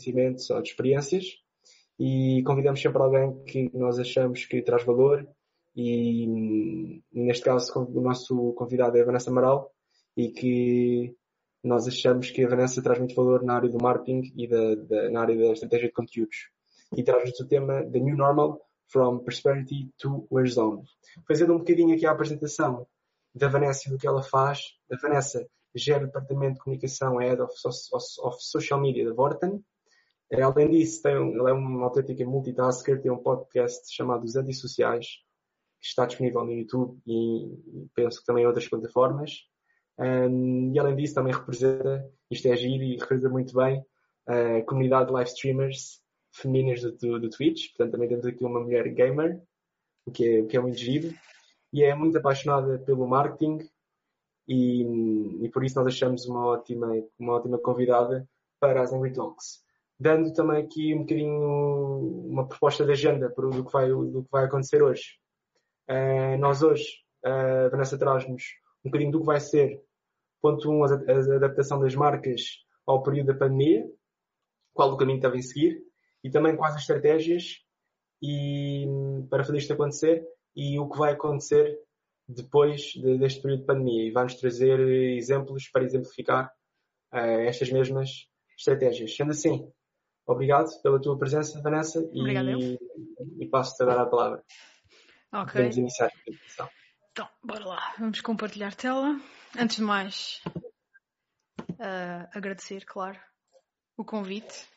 conhecimentos ou de experiências e convidamos sempre alguém que nós achamos que traz valor e neste caso o nosso convidado é a Vanessa Amaral e que nós achamos que a Vanessa traz muito valor na área do marketing e da, da, na área da estratégia de conteúdos. E traz-nos o tema The New Normal From Prosperity to Warzone. Fazendo um bocadinho aqui a apresentação da Vanessa e do que ela faz. A Vanessa gera o departamento de comunicação, é Head of, of Social Media da Vorten. Além disso, tem, ela é uma autêntica multitasker, tem um podcast chamado Os Antissociais, que está disponível no YouTube e, penso que também em outras plataformas. Um, e além disso também representa, isto é giro e representa muito bem, a comunidade de live streamers femininas do, do, do, Twitch. Portanto, também temos aqui uma mulher gamer, o que é, o que é muito giro. E é muito apaixonada pelo marketing e, e por isso nós achamos uma ótima, uma ótima convidada para as Angry Talks. Dando também aqui um bocadinho uma proposta de agenda para do, que vai, do que vai acontecer hoje. Uh, nós hoje, uh, Vanessa traz-nos um bocadinho do que vai ser Ponto 1, um, a, a adaptação das marcas ao período da pandemia, qual o caminho que devem seguir, e também quais as estratégias e, para fazer isto acontecer e o que vai acontecer depois de, deste período de pandemia. E vai-nos trazer exemplos para exemplificar uh, estas mesmas estratégias. Sendo assim, obrigado pela tua presença, Vanessa, e, e passo-te agora a palavra. Ok. Vamos iniciar a apresentação. Então, bora lá. Vamos compartilhar tela. Antes de mais, uh, agradecer, claro, o convite.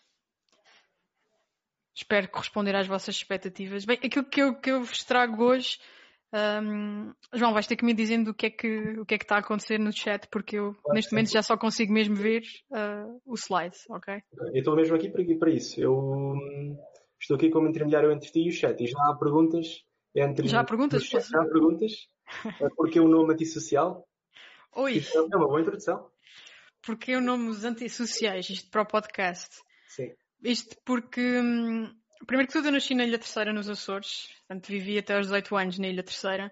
Espero corresponder às vossas expectativas. Bem, aquilo que eu, que eu vos trago hoje, um, João, vais ter que me dizendo o que, é que, o que é que está a acontecer no chat, porque eu claro, neste momento já só consigo mesmo ver uh, o slide, ok? Eu estou mesmo aqui para, isso. Eu hum, estou aqui como intermediário entre ti e o chat e já há perguntas entre. Já há perguntas? Chat, já há perguntas. Porque o nome antissocial? Oi. Isso é uma boa introdução. Porque o nome dos antissociais, isto para o podcast. Sim. Isto porque, hum, primeiro que tudo, eu nasci na Ilha Terceira, nos Açores. Portanto, vivi até aos 18 anos na Ilha Terceira.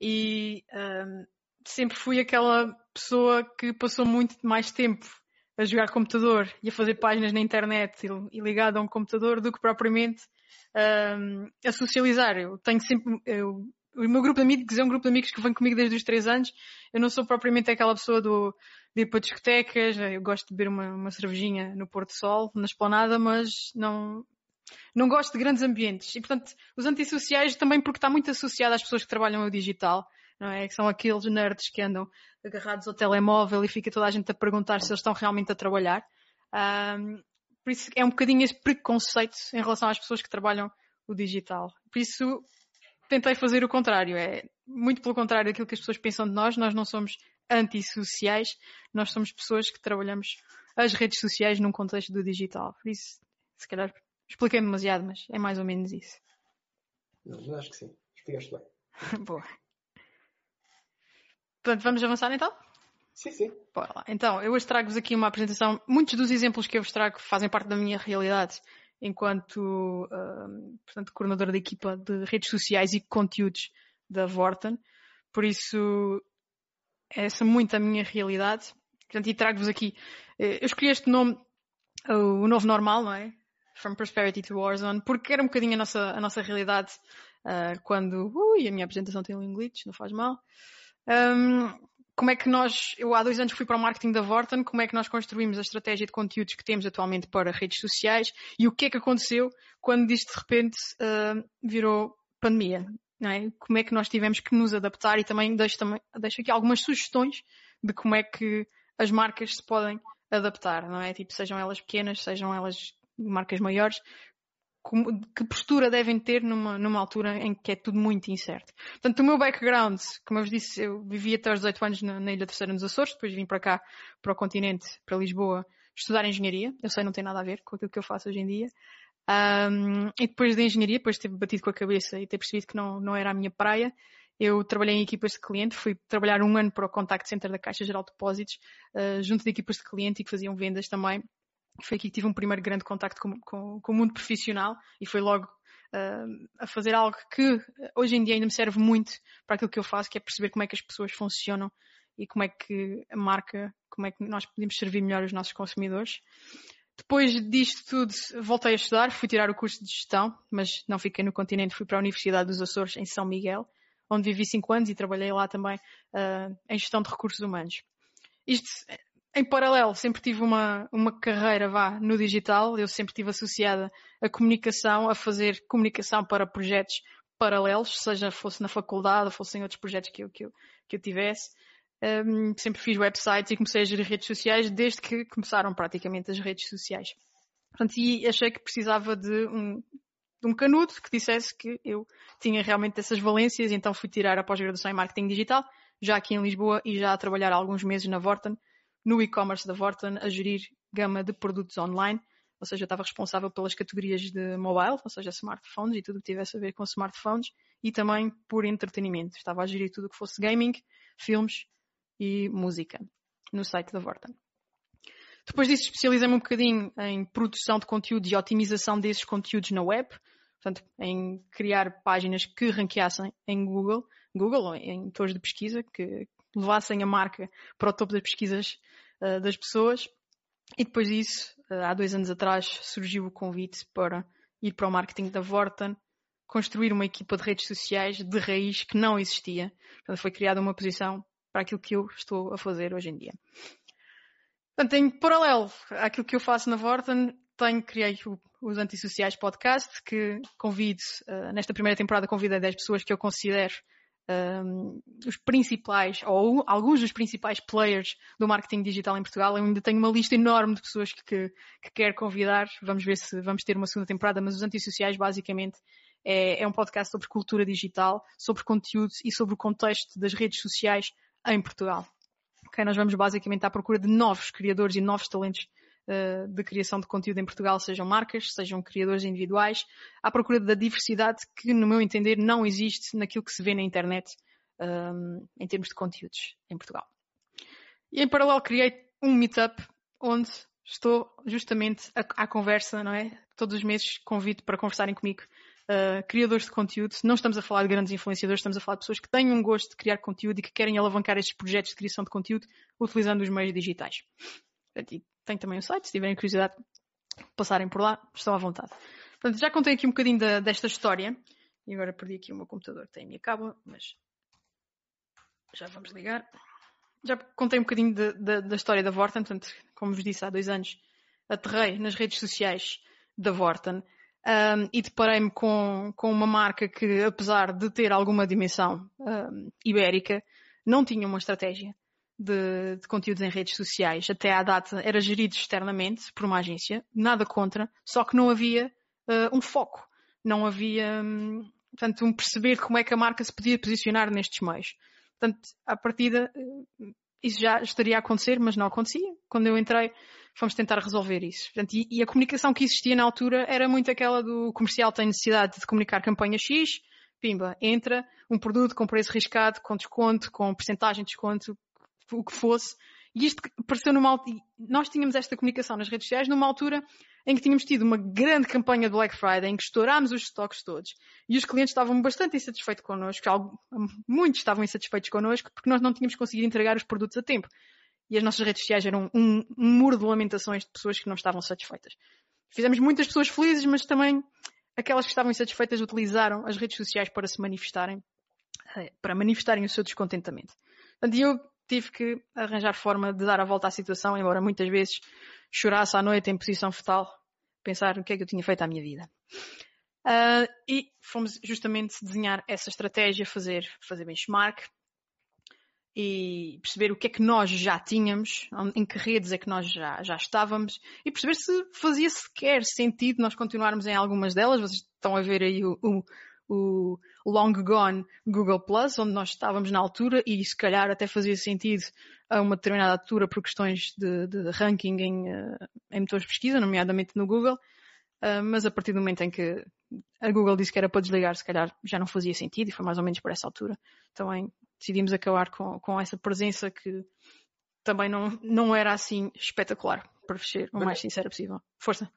E hum, sempre fui aquela pessoa que passou muito mais tempo a jogar computador e a fazer páginas na internet e, e ligado a um computador do que propriamente um, a socializar. Eu tenho sempre, eu o meu grupo de amigos é um grupo de amigos que vem comigo desde os 3 anos. Eu não sou propriamente aquela pessoa do, de ir para discotecas, eu gosto de beber uma, uma cervejinha no Porto Sol, na esplanada, mas não, não gosto de grandes ambientes. E portanto, os antissociais também porque está muito associado às pessoas que trabalham no digital, não é? Que são aqueles nerds que andam agarrados ao telemóvel e fica toda a gente a perguntar se eles estão realmente a trabalhar. Um, por isso é um bocadinho esse preconceito em relação às pessoas que trabalham o digital. Por isso, tentei fazer o contrário. É muito pelo contrário daquilo que as pessoas pensam de nós. Nós não somos antissociais, nós somos pessoas que trabalhamos as redes sociais num contexto do digital. Por isso, se calhar expliquei demasiado, mas é mais ou menos isso. Não, acho que sim. Explicaste bem. Boa. Portanto, vamos avançar então? Sim, sim. Bora lá. Então, eu hoje trago-vos aqui uma apresentação. Muitos dos exemplos que eu vos trago fazem parte da minha realidade enquanto uh, portanto, coordenadora da equipa de redes sociais e conteúdos da Vorten. Por isso, essa é muito a minha realidade. Portanto, e trago-vos aqui, eh, eu escolhi este nome, o novo normal, não é? From Prosperity to Warzone, porque era um bocadinho a nossa, a nossa realidade uh, quando, ui, a minha apresentação tem um glitch, não faz mal. Um, como é que nós, eu há dois anos fui para o marketing da Vorten, como é que nós construímos a estratégia de conteúdos que temos atualmente para redes sociais e o que é que aconteceu quando isto de repente uh, virou pandemia, é? Como é que nós tivemos que nos adaptar e também deixo, também deixo aqui algumas sugestões de como é que as marcas se podem adaptar, não é? Tipo, sejam elas pequenas, sejam elas marcas maiores, como, que postura devem ter numa, numa altura em que é tudo muito incerto. Portanto, o meu background, como eu vos disse, eu vivi até aos 18 anos na, na Ilha Terceira nos Açores, depois vim para cá, para o continente, para Lisboa, estudar engenharia. Eu sei, não tem nada a ver com aquilo que eu faço hoje em dia. Um, e depois da engenharia, depois de ter batido com a cabeça e ter percebido que não, não era a minha praia, eu trabalhei em equipas de cliente, fui trabalhar um ano para o Contact Center da Caixa Geral de Depósitos, uh, junto de equipas de cliente e que faziam vendas também foi aqui que tive um primeiro grande contacto com, com, com o mundo profissional e foi logo uh, a fazer algo que hoje em dia ainda me serve muito para aquilo que eu faço, que é perceber como é que as pessoas funcionam e como é que a marca, como é que nós podemos servir melhor os nossos consumidores. depois disto tudo, voltei a estudar, fui tirar o curso de gestão, mas não fiquei no continente, fui para a Universidade dos Açores, em São Miguel, onde vivi cinco anos e trabalhei lá também uh, em gestão de recursos humanos. Isto, em paralelo, sempre tive uma, uma carreira, vá, no digital, eu sempre estive associada à comunicação, a fazer comunicação para projetos paralelos, seja fosse na faculdade ou fosse em outros projetos que eu, que eu, que eu tivesse. Um, sempre fiz websites e comecei a gerir redes sociais desde que começaram praticamente as redes sociais. Portanto, e achei que precisava de um, de um canudo que dissesse que eu tinha realmente essas valências, então fui tirar a pós-graduação em marketing digital, já aqui em Lisboa e já a trabalhar alguns meses na Vorten, no e-commerce da Vorten, a gerir gama de produtos online ou seja, eu estava responsável pelas categorias de mobile, ou seja, smartphones e tudo o que tivesse a ver com smartphones, e também por entretenimento. Estava a gerir tudo o que fosse gaming, filmes e música no site da Vorten. Depois disso, especializei-me um bocadinho em produção de conteúdo e otimização desses conteúdos na web, portanto, em criar páginas que ranqueassem em Google, Google ou em torres de pesquisa, que levassem a marca para o topo das pesquisas uh, das pessoas. E depois disso, eh, há dois anos atrás, surgiu o convite para ir para o marketing da Vorten, construir uma equipa de redes sociais de raiz que não existia. Portanto, foi criada uma posição para aquilo que eu estou a fazer hoje em dia. Portanto, em paralelo àquilo que eu faço na Vorten, tenho, criei o, os Antissociais Podcast, que convido, uh, nesta primeira temporada convidei 10 pessoas que eu considero um, os principais, ou alguns dos principais players do marketing digital em Portugal. Eu ainda tenho uma lista enorme de pessoas que, que, que quero convidar. Vamos ver se vamos ter uma segunda temporada, mas os Antissociais basicamente é, é um podcast sobre cultura digital, sobre conteúdos e sobre o contexto das redes sociais em Portugal. Okay, nós vamos basicamente à procura de novos criadores e novos talentos uh, de criação de conteúdo em Portugal, sejam marcas, sejam criadores individuais, à procura da diversidade que, no meu entender, não existe naquilo que se vê na internet um, ehm, em termos de conteúdos em Portugal. E em paralelo criei um meetup onde estou justamente à, conversa, não é? Todos os meses convido para conversarem comigo Uh, criadores de conteúdo. Não estamos a falar de grandes influenciadores, estamos a falar de pessoas que têm um gosto de criar conteúdo e que querem alavancar estes projetos de criação de conteúdo utilizando os meios digitais. Tem também o site, se tiverem curiosidade, passarem por lá, estão à vontade. Portanto, já contei aqui um bocadinho da, desta história. E agora perdi aqui o meu computador, tem a minha cábula, mas já vamos ligar. Já contei um bocadinho de, de, da história da Vorten, portanto, como vos disse há dois anos, aterrei nas redes sociais da Vorten um, e deparei-me com, com uma marca que, apesar de ter alguma dimensão um, ibérica, não tinha uma estratégia de, de, conteúdos em redes sociais até à data era gerido externamente por uma agência, nada contra, só que não havia uh, um foco, não havia, um, portanto, um perceber como é que a marca se podia posicionar nestes meios. Portanto, à partida, uh, isso já estaria a acontecer, mas não acontecia. Quando eu entrei, fomos tentar resolver isso. Portanto, e, e a comunicação que existia na altura era muito aquela do comercial tem necessidade de comunicar campanha X, pimba, entra um produto com preço riscado, com desconto, com porcentagem de desconto, o que fosse. E isto pareceu numa nós tínhamos esta comunicação nas redes sociais numa altura em que tínhamos tido uma grande campanha de Black Friday em que estourámos os estoques todos e os clientes estavam bastante insatisfeitos connosco, muitos estavam insatisfeitos connosco porque nós não tínhamos conseguido entregar os produtos a tempo. E as nossas redes sociais eram um, um muro de lamentações de pessoas que não estavam satisfeitas. Fizemos muitas pessoas felizes, mas também aquelas que estavam insatisfeitas utilizaram as redes sociais para se manifestarem, eh, para manifestarem o seu descontentamento. Portanto, eu tive que arranjar forma de dar a volta à situação, embora muitas vezes chorasse à noite em posição fetal, pensar o que é que eu tinha feito à minha vida. Uh, e fomos justamente desenhar essa estratégia, fazer, fazer benchmark e perceber o que é que nós já tínhamos, em que redes é que nós já, já estávamos e perceber se fazia sequer sentido nós continuarmos em algumas delas. Vocês estão a ver aí o, o o long gone Google Plus, onde nós estávamos na altura e se calhar até fazia sentido a uma determinada altura por questões de, de ranking em, uh, em motores de pesquisa, nomeadamente no Google, uh, mas a partir do momento em que a Google disse que era para desligar, se calhar já não fazia sentido e foi mais ou menos por essa altura. Também decidimos acabar com, com essa presença que também não, não era assim espetacular, para ser o mais sincera possível. Força.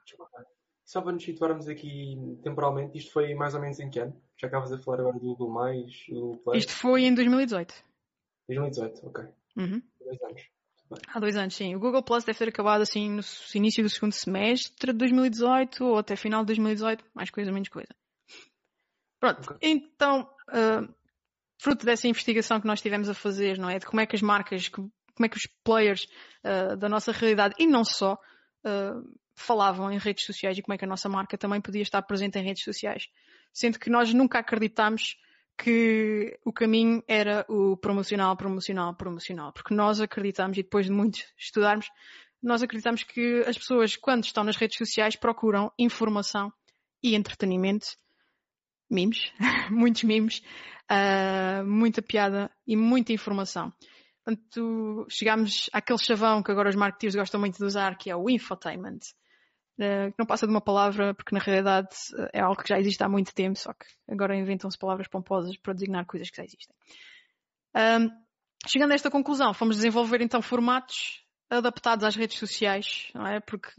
Só para nos situarmos aqui temporalmente, isto foi mais ou menos em que ano? Já acabas a falar agora do Google+, do Google Play. Isto foi em 2018. 2018, ok. Uhum. Dois anos. Há dois anos, sim. O Google Plus deve ter acabado assim no início do segundo semestre de 2018 ou até final de 2018, mais coisa, menos coisa. Pronto, okay. então, uh, fruto dessa investigação que nós tivemos a fazer, não é? De como é que as marcas, como é que os players uh, da nossa realidade e não só uh, falavam em redes sociais e como é que a nossa marca também podia estar presente em redes sociais. Sendo que nós nunca acreditámos que o caminho era o promocional, promocional, promocional. Porque nós acreditamos, e depois de muito estudarmos, nós acreditamos que as pessoas, quando estão nas redes sociais, procuram informação e entretenimento. Memes, muitos memes, uh, muita piada e muita informação. Portanto, chegámos àquele chavão que agora os marketeers gostam muito de usar, que é o infotainment. Eh, que não passa de uma palavra, porque na realidade é algo que já existe há muito tempo, só que agora inventam-se palavras pomposas para designar coisas que já existem. Um, chegando a esta conclusão, fomos desenvolver então formatos adaptados às redes sociais, não é? Porque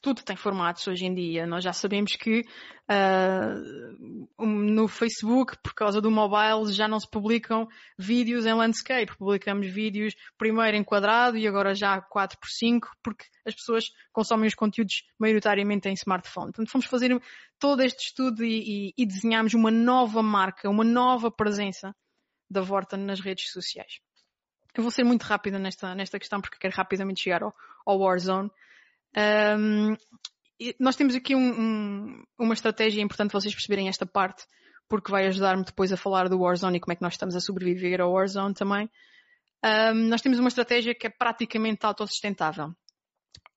tudo tem formatos hoje em dia. Nós já sabemos que uh, no Facebook, por causa do mobile, já não se publicam vídeos em landscape. Publicamos vídeos primeiro em quadrado e agora já 4x5, porque as pessoas consomem os conteúdos maioritariamente em smartphone. Portanto, fomos fazer todo este estudo e, e, e desenhamos uma nova marca, uma nova presença da Vorta nas redes sociais. Eu vou ser muito rápida nesta, nesta questão porque quero rapidamente chegar ao, ao Warzone. Um, nós temos aqui um, um, uma estratégia importante vocês perceberem esta parte, porque vai ajudar-me depois a falar do Warzone e como é que nós estamos a sobreviver ao Warzone também. Nós temos uma estratégia que é praticamente autossustentável.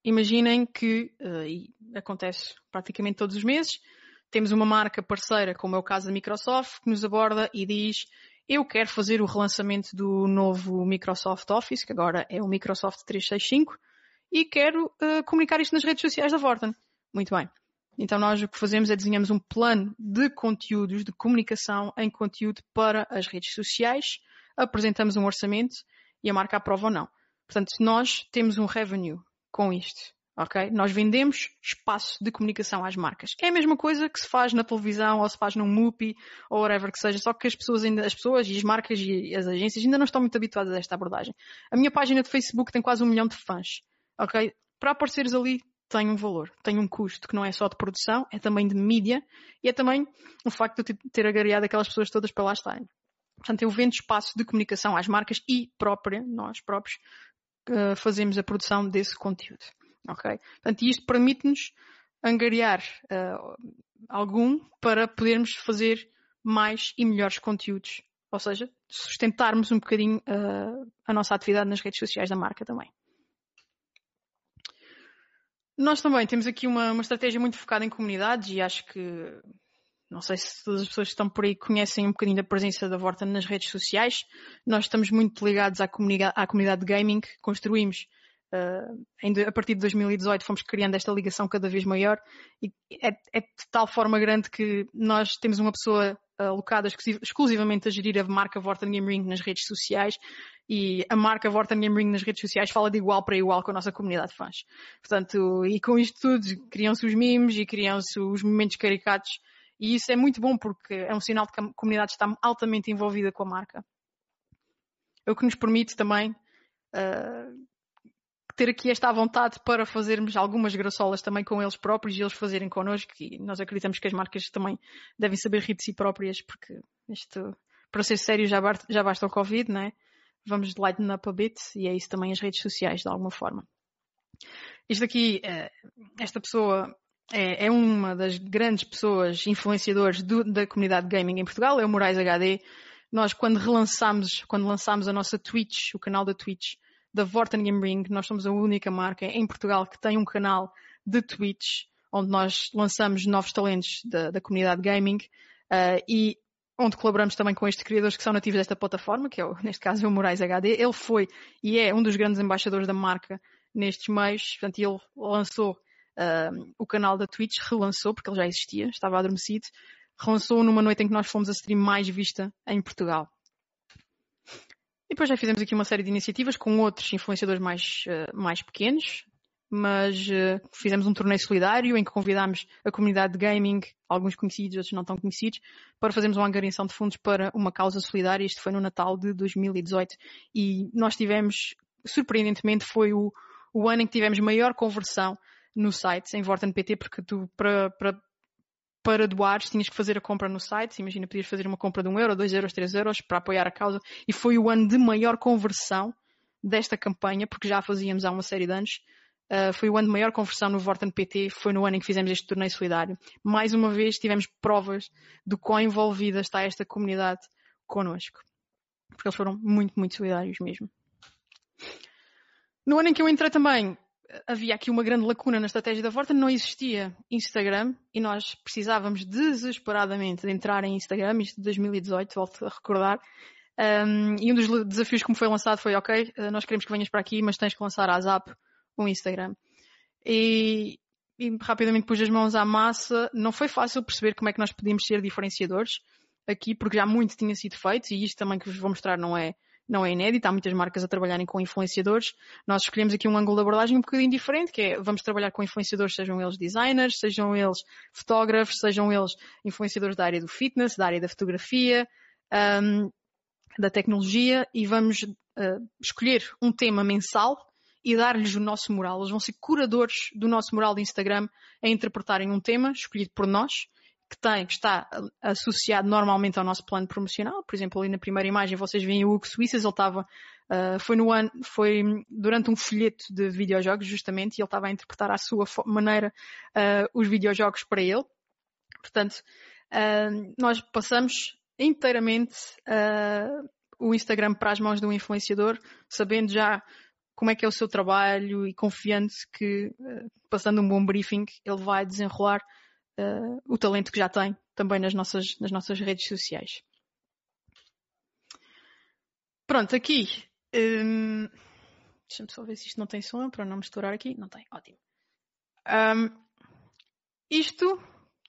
Imaginem que, uh, e acontece praticamente todos os meses, temos uma marca parceira, como é o caso da Microsoft, que nos aborda e diz eu quero fazer o relançamento do novo Microsoft Office, que agora é o Microsoft 365, e quero uh, comunicar isto nas redes sociais da Vorten. Muito bem. Então nós o que fazemos é desenhamos um plano de conteúdos, de comunicação em conteúdo para as redes sociais, apresentamos um orçamento e a marca aprova ou não. Portanto, nós temos um revenue com isto. Ok? Nós vendemos espaço de comunicação às marcas. É a mesma coisa que se faz na televisão ou se faz num MUPI ou whatever que seja, só que as pessoas ainda, as pessoas e as marcas e as agências ainda não estão muito habituadas a esta abordagem. A minha página de Facebook tem quase um milhão de fãs ok? Para apareceres ali tem um valor, tem um custo que não é só de produção, é também de mídia e é também o facto de ter agariado aquelas pessoas todas para lá estarem. Portanto, eu vendo espaço de comunicação às marcas e própria, nós próprios, uh, fazemos a produção desse conteúdo. Ok? Portanto, isto permite-nos angariar uh, algum para podermos fazer mais e melhores conteúdos. Ou seja, sustentarmos um bocadinho uh, a nossa atividade nas redes sociais da marca também. Nós também temos aqui uma, uma estratégia muito focada em comunidades e acho que não sei se todas as pessoas que estão por aí conhecem um bocadinho da presença da Vorta nas redes sociais. Nós estamos muito ligados à comunidade, à comunidade de gaming. Construímos, uh, a partir de 2018, fomos criando esta ligação cada vez maior e é, é de tal forma grande que nós temos uma pessoa alocada exclusivamente a gerir a marca Vorten Game Ring nas redes sociais e a marca Vorten Game nas redes sociais fala de igual para igual com a nossa comunidade de fãs. Portanto, e com isto tudo criam-se os memes e criam-se os momentos caricatos e isso é muito bom porque é um sinal de que a comunidade está altamente envolvida com a marca. É o que nos permite também uh, ter aqui esta vontade para fazermos algumas graçolas também com eles próprios e eles fazerem connosco e nós acreditamos que as marcas também devem saber rir de si próprias porque isto, para ser sério, já, já basta o Covid, não é? Vamos lighten up a bit e é isso também as redes sociais, de alguma forma. Isto aqui, eh, esta pessoa é, é uma das grandes pessoas influenciadores do, da comunidade gaming em Portugal, é o Moraes HD. Nós, quando relançámos, quando lançámos a nossa Twitch, o canal da Twitch, da Vorten Game Ring. Nós somos a única marca em Portugal que tem um canal de Twitch onde nós lançamos novos talentos da, da comunidade gaming uh, e onde colaboramos também com estes criadores que são nativos desta plataforma, que é, o, neste caso, é o Moraes HD. Ele foi e é um dos grandes embaixadores da marca nestes meios. Portanto, ele lançou uh, o canal da Twitch, relançou, porque ele já existia, estava adormecido, relançou numa noite em que nós fomos a stream mais vista em Portugal. E depois já fizemos aqui uma série de iniciativas com outros influenciadores mais, uh, mais pequenos, mas uh, fizemos um torneio solidário em que convidámos a comunidade de gaming, alguns conhecidos, outros não tão conhecidos, para fazermos uma angariação de fundos para uma causa solidária. Isto foi no Natal de 2018. E nós tivemos surpreendentemente foi o, o ano em que tivemos maior conversão no site, em Vorten PT, porque tu, para, para, para doares, tinhas que fazer a compra no site. Imagina, podias fazer uma compra de 1 euro, 2 euros, 3 euros para apoiar a causa. E foi o ano de maior conversão desta campanha, porque já fazíamos há uma série de anos. Uh, foi o ano de maior conversão no Vorten PT, foi no ano em que fizemos este torneio solidário. Mais uma vez tivemos provas do quão envolvida está esta comunidade connosco. Porque eles foram muito, muito solidários mesmo. No ano em que eu entrei também, havia aqui uma grande lacuna na estratégia da Vorten, não existia Instagram e nós precisávamos desesperadamente de entrar em Instagram, isto de 2018, volto a recordar. Um, e um dos desafios que me foi lançado foi, ok, nós queremos que venhas para aqui, mas tens que lançar a Zap um Instagram. E, e rapidamente pus as mãos à massa. Não foi fácil perceber como é que nós podíamos ser diferenciadores aqui, porque já muito tinha sido feito e isto também que vos vou mostrar não é, não é inédito, há muitas marcas a trabalharem com influenciadores. Nós escolhemos aqui um ângulo de abordagem um bocadinho diferente, que é vamos trabalhar com influenciadores, sejam eles designers, sejam eles fotógrafos, sejam eles influenciadores da área do fitness, da área da fotografia, um, da tecnologia, e vamos uh, escolher um tema mensal e dar-lhes o nosso moral. Eles vão ser curadores do nosso moral de Instagram a interpretarem um tema escolhido por nós, que tem, que está associado normalmente ao nosso plano promocional. Por exemplo, ali na primeira imagem vocês veem o Hugo Suíças, ele estava, uh, foi no ano, foi durante um folheto de videojogos justamente, e ele estava a interpretar à sua maneira uh, os videojogos para ele. Portanto, uh, nós passamos inteiramente o Instagram para as mãos do influenciador, sabendo já como é que é o seu trabalho e confiante que, passando um bom briefing, ele vai desenrolar uh, o talento que já tem também nas nossas, nas nossas redes sociais. Pronto, aqui. Um, Deixa-me só ver se isto não tem som para não misturar aqui. Não tem, ótimo. Um, isto,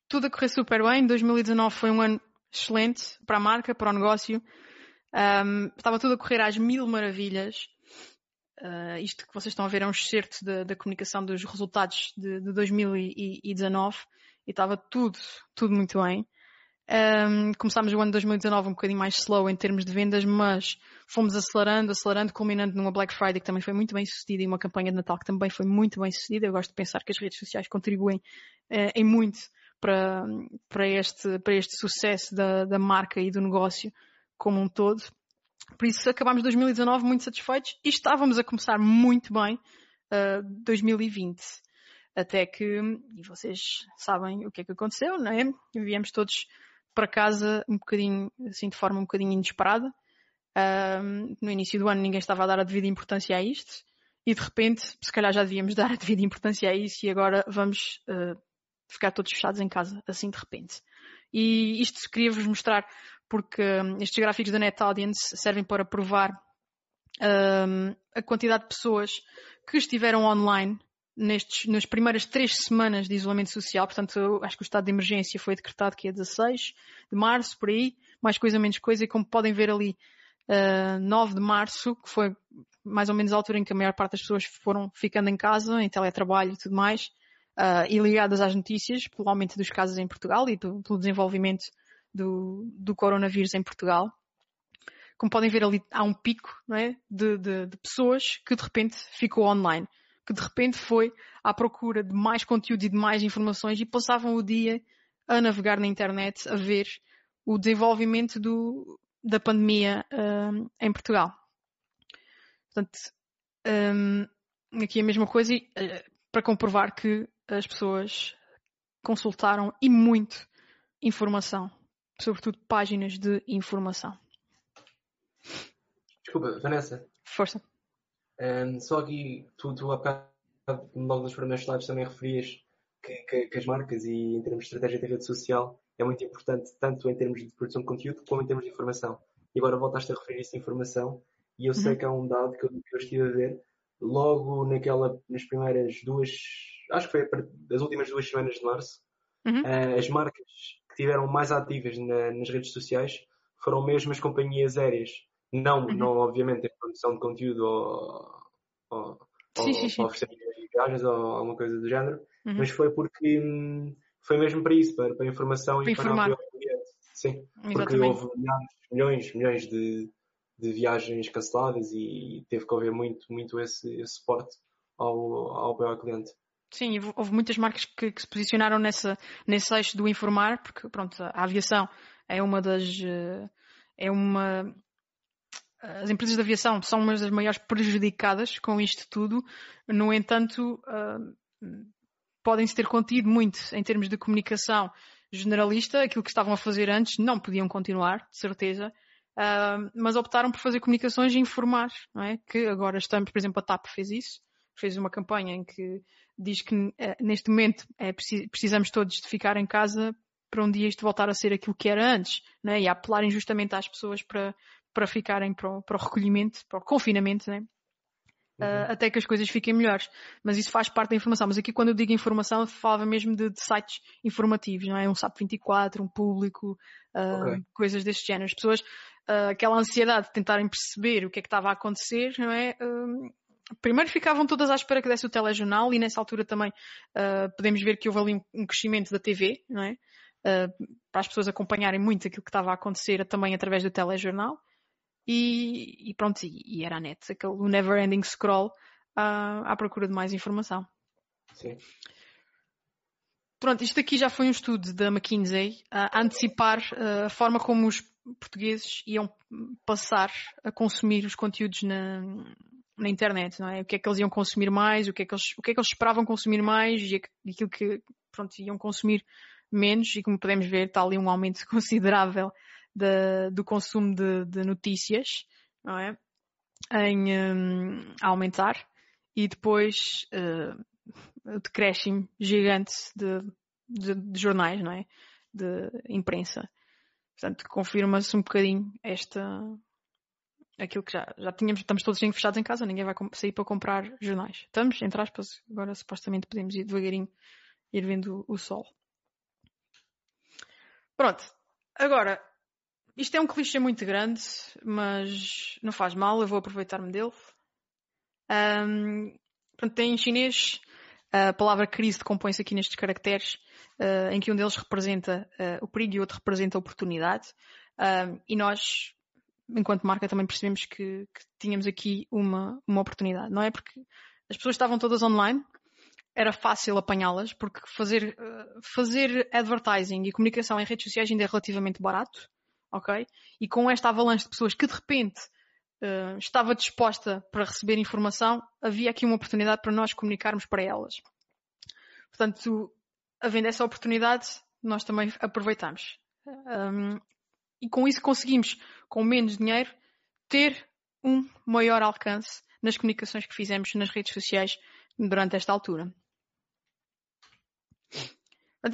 tudo a correr super bem. 2019 foi um ano excelente para a marca, para o negócio. Um, estava tudo a correr às mil maravilhas. Uh, isto que vocês estão a ver é um excerto da, da comunicação dos resultados de, de 2019 e estava tudo, tudo muito bem. Um, começámos o ano de 2019 um bocadinho mais slow em termos de vendas, mas fomos acelerando, acelerando, culminando numa Black Friday que também foi muito bem sucedida e uma campanha de Natal que também foi muito bem sucedida. Eu gosto de pensar que as redes sociais contribuem uh, em muito para, para, este, para este sucesso da, da marca e do negócio como um todo. Por isso acabámos 2019 muito satisfeitos e estávamos a começar muito bem uh, 2020. Até que, e vocês sabem o que é que aconteceu, não é? Viemos todos para casa um bocadinho, assim, de forma um bocadinho inesperada. Um, no início do ano ninguém estava a dar a devida importância a isto. E de repente, se calhar já devíamos dar a devida importância a isso e agora vamos uh, ficar todos fechados em casa, assim de repente. E isto queria-vos mostrar porque um, estes gráficos da Net Audience servem para provar um, a quantidade de pessoas que estiveram online nestes, nas primeiras três semanas de isolamento social, portanto, acho que o estado de emergência foi decretado que é 16 de março, por aí, mais coisa menos coisa, e como podem ver ali, uh, 9 de março, que foi mais ou menos a altura em que a maior parte das pessoas foram ficando em casa, em teletrabalho e tudo mais, uh, e ligadas às notícias, pelo aumento dos casos em Portugal e pelo, pelo desenvolvimento do, do coronavírus em Portugal. Como podem ver ali, há um pico, não é? De, de, de pessoas que de repente ficou online que de repente foi à procura de mais conteúdo e de mais informações e passavam o dia a navegar na internet a ver o desenvolvimento do, da pandemia um, em Portugal. Portanto, um, aqui a mesma coisa e, uh, para comprovar que as pessoas consultaram e muito informação, sobretudo páginas de informação. Desculpa, Vanessa. Força. Um, só aqui, tu, tu há bocado, logo nos primeiros slides também referias que, que, que, as marcas e em termos de estratégia de rede social é muito importante, tanto em termos de produção de conteúdo como em termos de informação. E agora voltaste a referir isso de informação e eu uhum. sei que há um dado que eu, que eu, estive a ver logo naquela, nas primeiras duas, acho que foi as últimas duas semanas de março, uhum. uh, as marcas que tiveram mais ativas na, nas redes sociais foram mesmo as companhias aéreas não, uhum. não obviamente em produção de conteúdo ou, ou, sim, ou, sim, sim. oferecer viagens ou alguma coisa do género, uhum. mas foi porque hum, foi mesmo para isso, para, para informação para e informar. para o cliente. Sim, Exatamente. porque houve milhões, milhões, milhões de, de viagens canceladas e teve que haver muito, muito esse, esse suporte ao, ao apoio ao cliente. Sim, houve muitas marcas que, que, se posicionaram nessa, nesse eixo do informar, porque pronto, a aviação é uma das é uma as empresas de aviação são uma das maiores prejudicadas com isto tudo. No entanto, uh, podem-se ter contido muito em termos de comunicação generalista. Aquilo que estavam a fazer antes não podiam continuar, de certeza. Uh, mas optaram por fazer comunicações e informar, não é? Que agora estamos, por exemplo, a TAP fez isso. Fez uma campanha em que diz que uh, neste momento é, precisamos todos de ficar em casa para um dia isto voltar a ser aquilo que era antes, né? e apelarem justamente às pessoas para, para ficarem para o, para o recolhimento, para o confinamento, né? Uhum. Uh, até que as coisas fiquem melhores. Mas isso faz parte da informação. Mas aqui quando eu digo informação, falava mesmo de, de sites informativos, não é? Um SAP 24, um público, uh, okay. coisas deste género. As pessoas, uh, aquela ansiedade de tentarem perceber o que é que estava a acontecer, não é? Primeiro ficavam todas à espera que desse o telejornal e nessa altura também podemos ver que houve ali um, um crescimento da TV, não é? para as pessoas acompanharem muito aquilo que estava a acontecer também através do telejornal. E, e pronto, e, e, era a net, aquele never ending scroll uh, à procura de mais informação. Sim. Pronto, isto aqui já foi um estudo da McKinsey uh, a antecipar uh, a forma como os portugueses iam passar a consumir os conteúdos na, na internet, não é? O que é que eles iam consumir mais, o que é que eles, o que é que eles esperavam consumir mais e aquilo que pronto, iam consumir menos e como podemos ver está ali um aumento considerável de, do consumo de, de, notícias, não é? Em um, aumentar e depois uh, decréscimo gigante de, de, de, jornais, não é? De imprensa. Portanto, confirma-se um bocadinho esta, aquilo que já, já tínhamos, estamos todos fechados em casa, ninguém vai sair para comprar jornais. Estamos, entre aspas, agora supostamente podemos ir devagarinho ir vendo o, sol. Pronto. Agora, isto é um clichê muito grande, mas não faz mal, eu vou aproveitar-me dele. Um, portanto, tem em chinês a palavra crise compõe-se aqui nestes caracteres, uh, em que um deles representa uh, o perigo e o outro representa a oportunidade. Uh, e nós, enquanto marca, também percebemos que, que tínhamos aqui uma, uma oportunidade, não é? Porque as pessoas estavam todas online, era fácil apanhá-las, porque fazer, fazer advertising e comunicação em redes sociais ainda é relativamente barato ok? E com esta avalanche de pessoas que de repente uh, estava disposta para receber informação, havia aqui uma oportunidade para nós comunicarmos para elas. Portanto, havendo essa oportunidade, nós também aproveitamos. Um, e com isso conseguimos, com menos dinheiro, ter um maior alcance nas comunicações que fizemos nas redes sociais durante esta altura.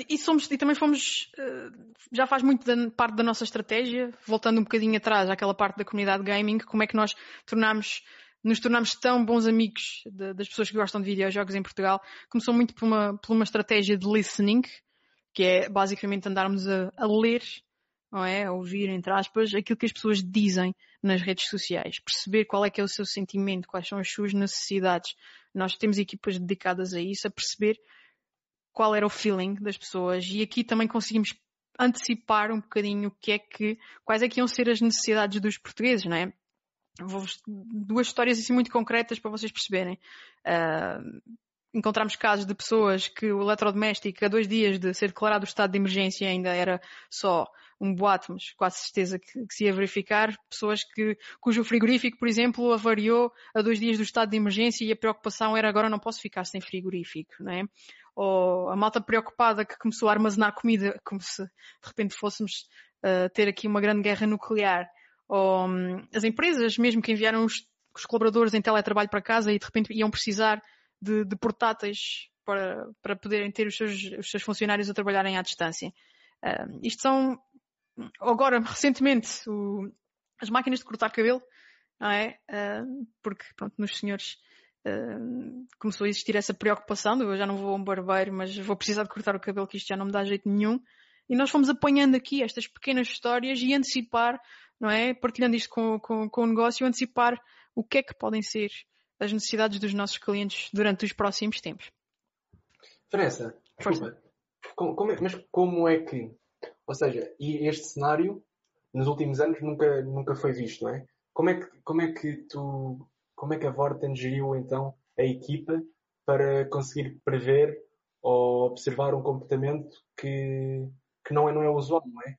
E, somos, e também fomos, eh, já faz muito parte da nossa estratégia, voltando um bocadinho atrás àquela parte da comunidade gaming, como é que nós nos tornamos tão bons amigos de, das pessoas que gostam de videojogos em Portugal, começou muito por uma, por uma estratégia de listening, que é basicamente andarmos a, a ler, não é? Ouvir, entre aspas, aquilo que as pessoas dizem nas redes sociais, perceber qual é que é o seu sentimento, quais são as suas necessidades. Nós temos equipas dedicadas a isso, a perceber qual era o feeling das pessoas e aqui também conseguimos antecipar um bocadinho o que é que, quais é que iam ser as necessidades dos portugueses, não é? Vou duas histórias assim muito concretas para vocês perceberem. Uh, encontramos casos de pessoas que o eletrodoméstico, a dois dias de ser declarado o estado de emergência, ainda era só um boato, mas quase certeza que, que, se ia verificar. Pessoas que, cujo frigorífico, por exemplo, avariou a dois dias do estado de emergência e a preocupação era agora não posso ficar sem frigorífico, não é? ou a malta preocupada que começou a armazenar comida como se de repente fôssemos uh, ter aqui uma grande guerra nuclear, ou um, as empresas mesmo que enviaram os, os, colaboradores em teletrabalho para casa e de repente iam precisar de, de portáteis para, para poderem ter os seus, os seus funcionários a trabalharem à distância. Uh, isto são, agora, recentemente, o, as máquinas de cortar cabelo, não é? Uh, porque, pronto, nos senhores começou a existir essa preocupação, eu já não vou a um barbeiro, mas vou precisar de cortar o cabelo que isto já não me dá jeito nenhum. E nós fomos apanhando aqui estas pequenas histórias e antecipar, não é? Partilhando isto com, com, com o negócio, antecipar o que é que podem ser as necessidades dos nossos clientes durante os próximos tempos. Vanessa, como, como é, mas como é que, ou seja, e este cenário nos últimos anos nunca, nunca foi visto, não é? como é que, como é que tu, como é que a Vorten geriu então a equipa para conseguir prever ou observar um comportamento que, que não, é, não é usual, não é?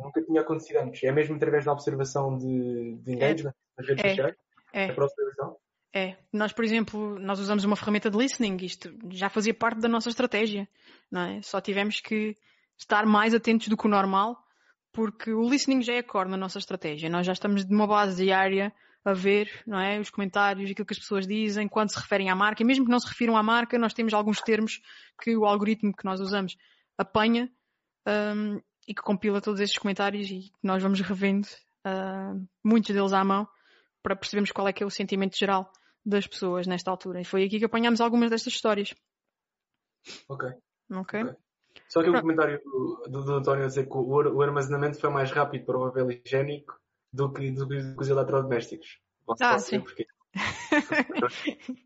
Nunca tinha acontecido antes. É mesmo através da observação de, de engagement é. nas redes é. sociais? É. A observação? É, nós, por exemplo, nós usamos uma ferramenta de listening, isto já fazia parte da nossa estratégia, não é? Só tivemos que estar mais atentos do que o normal, porque o listening já é core na nossa estratégia. Nós já estamos de uma base diária a ver, não é? Os comentários, aquilo que as pessoas dizem, quando se referem à marca, e mesmo que não se refiram à marca, nós temos alguns termos que o algoritmo que nós usamos apanha um, e que compila todos esses comentários e nós vamos revendo uh, muitos deles à mão para percebermos qual é que é o sentimento geral das pessoas nesta altura. E foi aqui que apanhámos algumas destas histórias. Ok. Ok. okay. Só aquele Pronto. comentário do, do, do, António a dizer que o, o, armazenamento foi mais rápido para o papel higiênico do que, do que os eletrodomésticos. Ah, sim.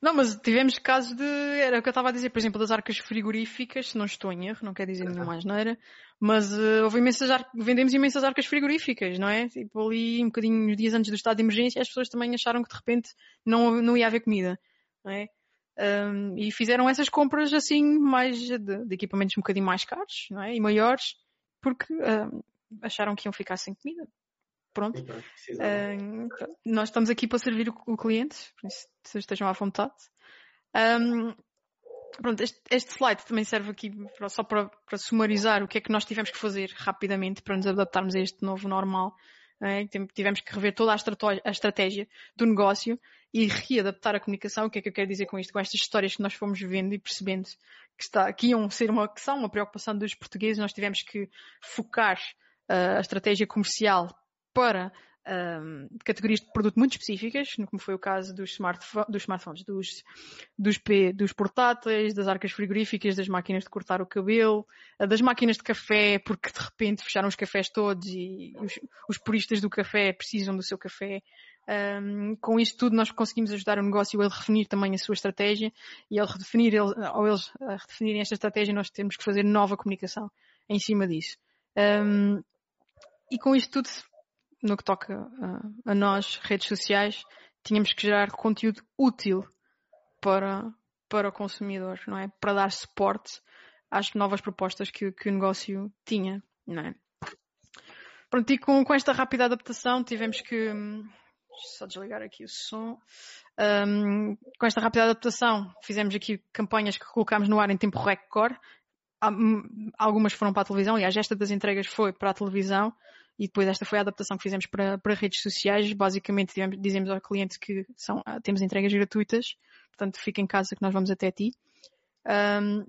Não, mas tivemos casos de. Era o que eu estava a dizer, por exemplo, das arcas frigoríficas, se não estou em erro, não quer dizer nenhuma asneira, mas uh, houve imensas ar... vendemos imensas arcas frigoríficas, não é? Tipo ali um bocadinho uns dias antes do estado de emergência, as pessoas também acharam que de repente não, não ia haver comida, não é? Um, e fizeram essas compras assim, mais de, de, equipamentos um bocadinho mais caros, não é? E maiores, porque um, acharam que iam ficar sem comida. Pronto. Um, nós estamos aqui para servir o, o cliente, por isso estejam à vontade. Pronto, este, este, slide também serve aqui para, só para, para, sumarizar o que é que nós tivemos que fazer rapidamente para nos adaptarmos a este novo normal. É? Tivemos que rever toda a estratégia, do negócio e readaptar a comunicação. O que é que eu quero dizer com isto? Com estas histórias que nós fomos vendo e percebendo que, está, que iam ser uma, que uma preocupação dos portugueses, nós tivemos que focar uh, a estratégia comercial para um, categorias de produto muito específicas, como foi o caso dos, smartphone, dos smartphones, dos, dos, P, dos portáteis, das arcas frigoríficas, das máquinas de cortar o cabelo, das máquinas de café, porque de repente fecharam os cafés todos e os, os puristas do café precisam do seu café. Um, com isto tudo nós conseguimos ajudar o negócio a redefinir também a sua estratégia e ao redefinir, ao eles redefinirem esta estratégia nós temos que fazer nova comunicação em cima disso. Um, e com isto tudo no que toca a, a nós, redes sociais, tínhamos que gerar conteúdo útil para, para o consumidor, não é? Para dar suporte às novas propostas que, que o negócio tinha, não é? Pronto, e com, com esta rápida adaptação tivemos que, só desligar aqui o som. Um, com esta rápida adaptação, fizemos aqui campanhas que colocámos no ar em tempo recorde. Algumas foram para a televisão, aliás, esta das entregas foi para a televisão e depois esta foi a adaptação que fizemos para, para redes sociais. Basicamente dizemos ao cliente que são, ah, temos entregas gratuitas, portanto fica em casa que nós vamos até ti. Um,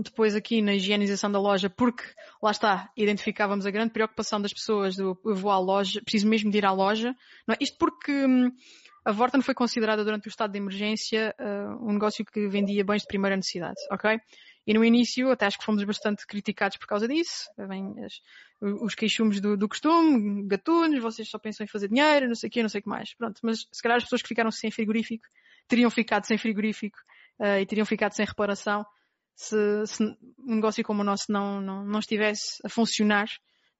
depois aqui na higienização da loja, porque lá está, identificávamos a grande preocupação das pessoas do eu vou à loja, preciso mesmo de ir à loja. Não é? Isto porque hum, a Vorten foi considerada durante o estado de emergência uh, um negócio que vendia bens de primeira necessidade, ok? E no início até acho que fomos bastante criticados por causa disso. Os queixumes do, do costume, gatunos, vocês só pensam em fazer dinheiro, não sei o quê, não sei o que mais. Pronto, mas se calhar as pessoas que ficaram sem frigorífico teriam ficado sem frigorífico uh, e teriam ficado sem reparação se, se, um negócio como o nosso não, não, não estivesse a funcionar,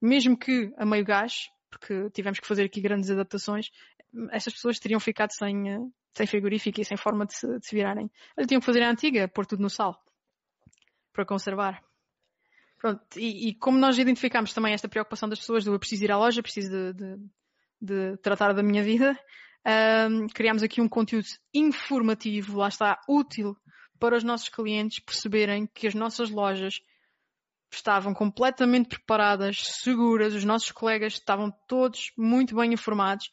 mesmo que a meio gás, porque tivemos que fazer aqui grandes adaptações, essas pessoas teriam ficado sem, eh, sem frigorífico e sem forma de se, de se virarem. Eles tinham que fazer a antiga, pôr tudo no sal para conservar. Pronto, e, e, como nós identificamos também esta preocupação das pessoas do eu preciso ir à loja, preciso de, de, de tratar da minha vida, um, criámos aqui um conteúdo informativo, lá está, útil para os nossos clientes perceberem que as nossas lojas estavam completamente preparadas, seguras, os nossos colegas estavam todos muito bem informados.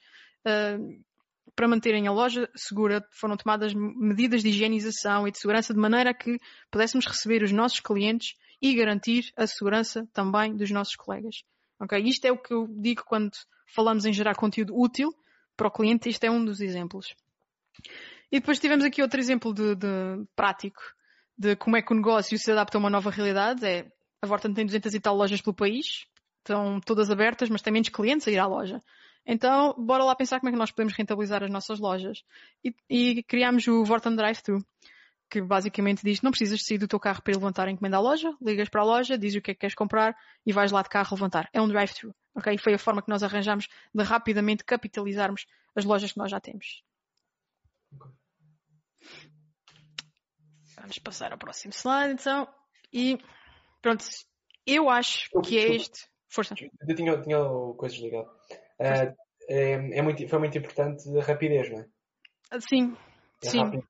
Para manterem a loja segura, foram tomadas medidas de higienização e de segurança de maneira que pudéssemos receber os nossos clientes e garantir a segurança também dos nossos colegas. Ok? Isto é o que eu digo quando falamos em gerar conteúdo útil para o cliente. Isto é um dos exemplos. E depois tivemos aqui outro exemplo de, de prático de como é que o negócio se adapta a uma nova realidade. É, a Vorten tem 200 e tal lojas pelo país, estão todas abertas, mas tem menos clientes a ir à loja. Então, bora lá pensar como é que nós podemos rentabilizar as nossas lojas. E, e criámos o Vorten Drive-Thru, que basicamente diz não precisas sair do teu carro para ir levantar a encomenda à loja, ligas para a loja, dizes o que é que queres comprar e vais lá de carro levantar. É um drive-thru, Ok? E foi a forma que nós arranjamos de rapidamente capitalizarmos as lojas que nós já temos. Vamos passar ao próximo slide, então. E pronto, eu acho que é este. Força. Eu tinha, tinha coisas ligadas. Uh, é, é muito, foi muito importante a rapidez, não é? Sim, é sim.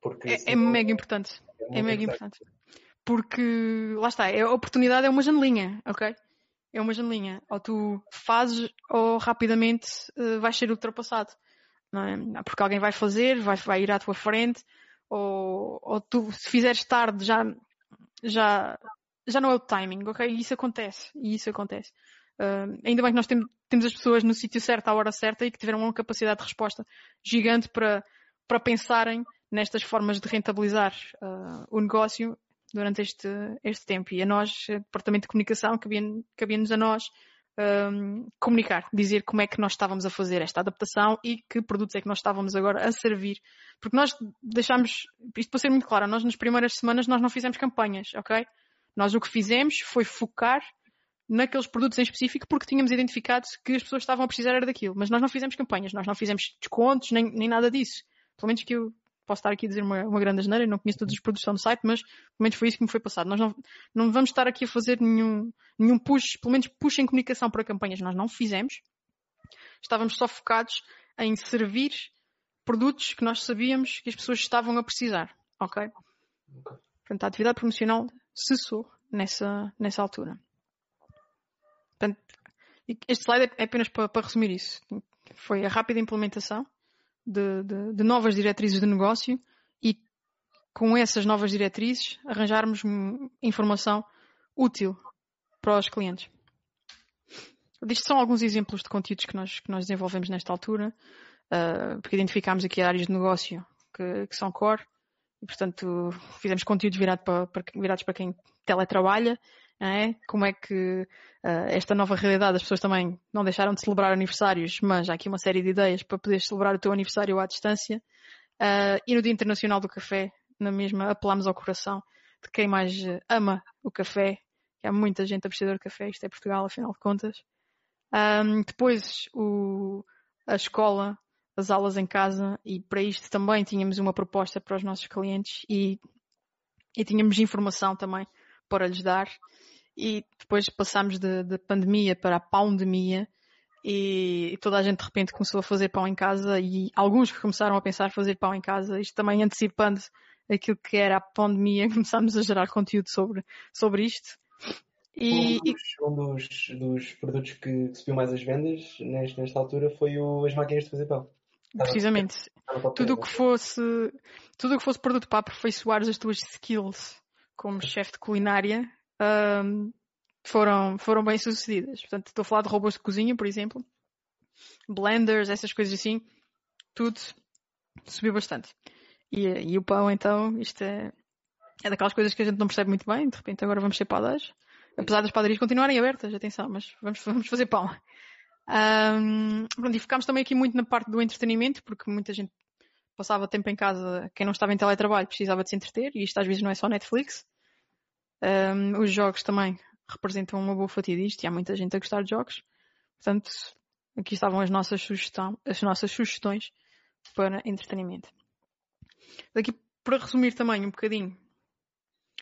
porque, é, é mega importante. É, é mega importante. importante. Porque, lá está, a oportunidade é uma janelinha, ok? É uma janelinha. Ou tu fazes ou rapidamente uh, vais ser ultrapassado. Não é? Porque alguém vai fazer, vai, vai ir à tua frente, ou, ou tu, se fizeres tarde, já, já, já não é o timing, ok? E isso acontece. E isso acontece. Uh, ainda bem que nós temos, temos as pessoas no sítio certo, à hora certa, e que tiveram uma capacidade de resposta gigante para, para pensarem nestas formas de rentabilizar uh, o negócio durante este, este tempo. E a nós, Departamento de Comunicação, cabia-nos cabia a nós um, comunicar, dizer como é que nós estávamos a fazer esta adaptação e que produtos é que nós estávamos agora a servir. Porque nós deixámos, isto para ser muito claro, nós nas primeiras semanas nós não fizemos campanhas, ok? Nós o que fizemos foi focar naqueles produtos em específico porque tínhamos identificado que as pessoas estavam a precisar era daquilo. Mas nós não fizemos campanhas, nós não fizemos descontos, nem, nem nada disso. Pelo menos que eu posso estar aqui a dizer uma, uma grande asneira, não conheço todos os produtos no site, mas pelo menos foi isso que me foi passado. Nós não, não vamos estar aqui a fazer nenhum, nenhum push, pelo menos push em comunicação para campanhas, nós não fizemos. Estávamos só focados em servir produtos que nós sabíamos que as pessoas estavam a precisar, ok? Portanto, a atividade promocional cessou nessa, nessa altura. Portanto, este slide é apenas para, para resumir isso. Foi a rápida implementação de, de, de novas diretrizes de negócio e com essas novas diretrizes arranjarmos informação útil para os clientes. Isto são alguns exemplos de conteúdos que nós, que nós desenvolvemos nesta altura, uh, porque identificámos aqui áreas de negócio que, que são core e, portanto, fizemos conteúdos virado para, para, virados para quem teletrabalha é? Como é que uh, esta nova realidade, as pessoas também não deixaram de celebrar aniversários, mas há aqui uma série de ideias para poder celebrar o teu aniversário à distância. Uh, e no Dia Internacional do Café, na mesma, apelamos ao coração de quem mais ama o café, que há muita gente apreciadora de café, isto é Portugal, afinal de contas. Um, depois o, a escola, as aulas em casa, e para isto também tínhamos uma proposta para os nossos clientes e, e tínhamos informação também para lhes dar e depois passámos de, de pandemia para a pandemia e, e, toda a gente de repente começou a fazer pão em casa e alguns que começaram a pensar fazer pão em casa, isto também antecipando aquilo que era a pandemia, começámos a gerar conteúdo sobre, sobre isto. E, um, dos, um dos, dos, produtos que subiu mais as vendas nesta, nesta altura foi o, as máquinas de fazer pão. Precisamente. Tudo o que fosse, tudo que fosse produto para aperfeiçoar as tuas skills como chefe de culinária um, foram, foram bem sucedidas. Portanto, estou a falar de robôs de cozinha, por exemplo, blenders, essas coisas assim, tudo subiu bastante. E, e o pão, então, isto é, é daquelas coisas que a gente não percebe muito bem, de repente agora vamos ser padeiros. Apesar das padarias continuarem abertas, atenção, mas vamos, vamos fazer pão. Um, pronto, e focámos também aqui muito na parte do entretenimento, porque muita gente passava tempo em casa, quem não estava em teletrabalho precisava de se entreter, e isto às vezes não é só Netflix. Um, os jogos também representam uma boa fatia disto e há muita gente a gostar de jogos. Portanto, aqui estavam as nossas, sugestão, as nossas sugestões para entretenimento. Daqui para resumir também um bocadinho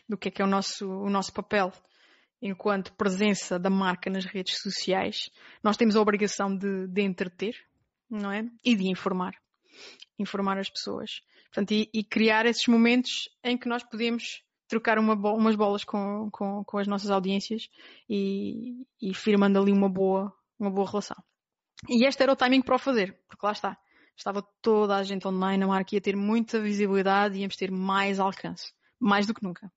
do que é que é o nosso, o nosso papel enquanto presença da marca nas redes sociais, nós temos a obrigação de, de entreter, não é? E de informar. Informar as pessoas. Portanto, e, e criar esses momentos em que nós podemos trocar uma bo umas bolas com, com, com, as nossas audiências e, e firmando ali uma boa, uma boa relação. E este era o timing para o fazer, porque lá está. Estava toda a gente online, a marca ia ter muita visibilidade e íamos ter mais alcance. Mais do que nunca.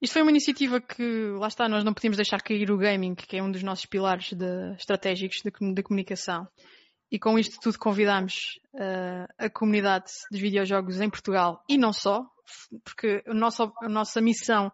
Isto foi uma iniciativa que, lá está, nós não podíamos deixar cair o gaming, que é um dos nossos pilares de, estratégicos de comunicação. E com isto tudo convidamos uh, a comunidade dos videojogos em Portugal e não só, porque a nossa, a nossa missão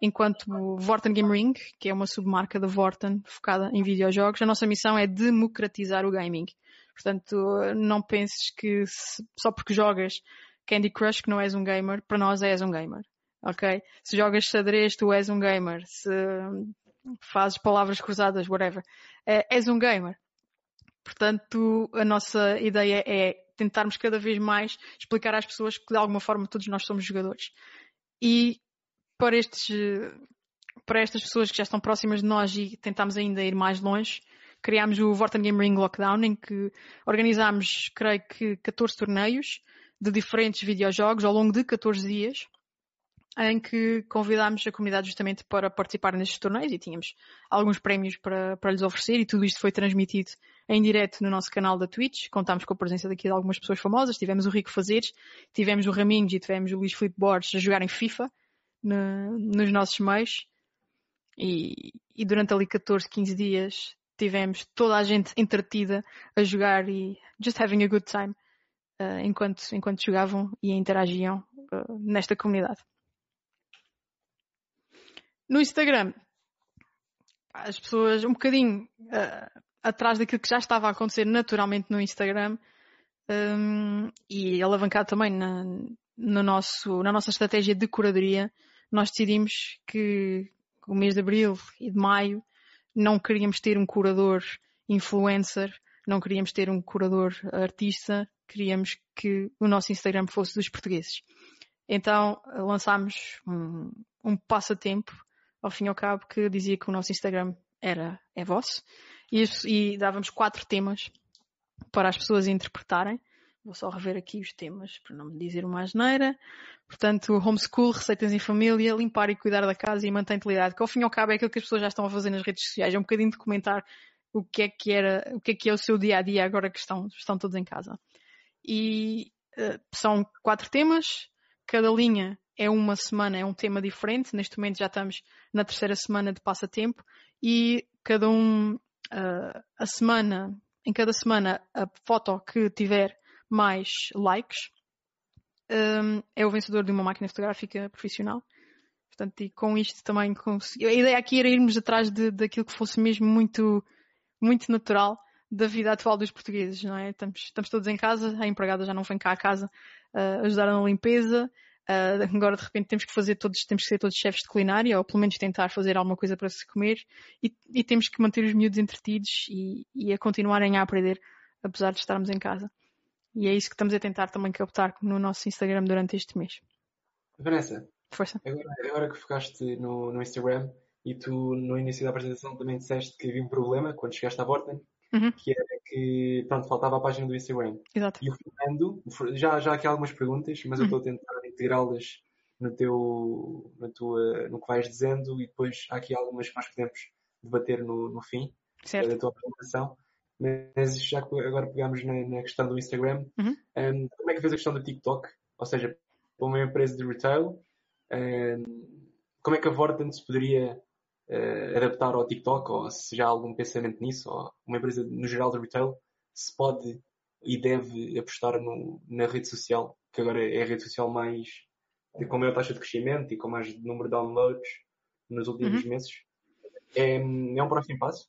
enquanto Vorten Game Ring, que é uma submarca da Vorten focada em videojogos, a nossa missão é democratizar o gaming. Portanto, não penses que se, só porque jogas Candy Crush que não és um gamer, para nós és um gamer. Ok? Se jogas xadrez, tu és um gamer. Se fazes palavras cruzadas, whatever. Uh, és um gamer. Portanto, a nossa ideia é tentarmos cada vez mais explicar às pessoas que de alguma forma todos nós somos jogadores. E para estes, para estas pessoas que já estão próximas de nós e tentamos ainda ir mais longe, criámos o Vorten Game Ring Lockdown, em que organizámos, creio que, 14 torneios de diferentes videojogos ao longo de 14 dias, em que convidámos a comunidade justamente para participar nestes torneios e tínhamos alguns prémios para, para lhes oferecer e tudo isto foi transmitido em direto no nosso canal da Twitch. Contámos com a presença daqui de algumas pessoas famosas. Tivemos o Rico Fazeres, tivemos o Raminhos e tivemos o Luís Filipe Borges a jogarem FIFA no, nos nossos meios. E, e durante ali 14, 15 dias tivemos toda a gente entretida a jogar e just having a good time uh, enquanto, enquanto jogavam e interagiam uh, nesta comunidade. No Instagram, as pessoas um bocadinho uh, atrás daquilo que já estava a acontecer naturalmente no Instagram um, e alavancado também na, no nosso, na nossa estratégia de curadoria, nós decidimos que o mês de abril e de maio não queríamos ter um curador influencer, não queríamos ter um curador artista, queríamos que o nosso Instagram fosse dos portugueses. Então lançámos um, um passatempo, ao fim e ao cabo, que dizia que o nosso Instagram era, é vosso, e, e dávamos quatro temas para as pessoas interpretarem. Vou só rever aqui os temas para não me dizer uma asneira. Portanto, homeschool, receitas em família, limpar e cuidar da casa e manter a integridade, que ao fim e ao cabo é aquilo que as pessoas já estão a fazer nas redes sociais. É um bocadinho de comentar o que é que era, o que é que é o seu dia a dia agora que estão, estão todos em casa. E uh, são quatro temas, cada linha é uma semana, é um tema diferente. Neste momento já estamos na terceira semana de passatempo e cada um, uh, a semana, em cada semana, a foto que tiver mais likes, um, é o vencedor de uma máquina fotográfica profissional. Portanto, e com isto também consegui... A ideia aqui era irmos atrás de, daquilo que fosse mesmo muito, muito natural da vida atual dos portugueses, não é? Estamos, estamos todos em casa, a empregada já não vem cá à casa uh, ajudar na limpeza, Uh, agora de repente temos que fazer todos, temos que ser todos chefes de culinária, ou pelo menos tentar fazer alguma coisa para se comer, e, e temos que manter os miúdos entretidos e, e, a continuarem a aprender, apesar de estarmos em casa. E é isso que estamos a tentar também captar no nosso Instagram durante este mês. Vanessa, Força. Agora, agora que focaste no, no Instagram e tu no início da apresentação também disseste que havia um problema quando chegaste à Vorten, uhum. que era que pronto, faltava a página do Instagram. Exato. E o Fernando, já, já aqui há algumas perguntas, mas eu estou a tentar integrá-las no teu, na tua, no que vais dizendo e depois há aqui algumas que nós podemos debater no, no fim certo. da tua apresentação. Mas já que agora pegamos na, na questão do Instagram, uhum. um, como é que vês a questão do TikTok? Ou seja, para uma empresa de retail, um, como é que a Vorten se poderia uh, adaptar ao TikTok? Ou se já há algum pensamento nisso? Ou uma empresa no geral de retail se pode e deve apostar no, na rede social que agora é a rede social mais com maior taxa de crescimento e com mais número de downloads nos últimos uhum. meses. É, é um próximo passo?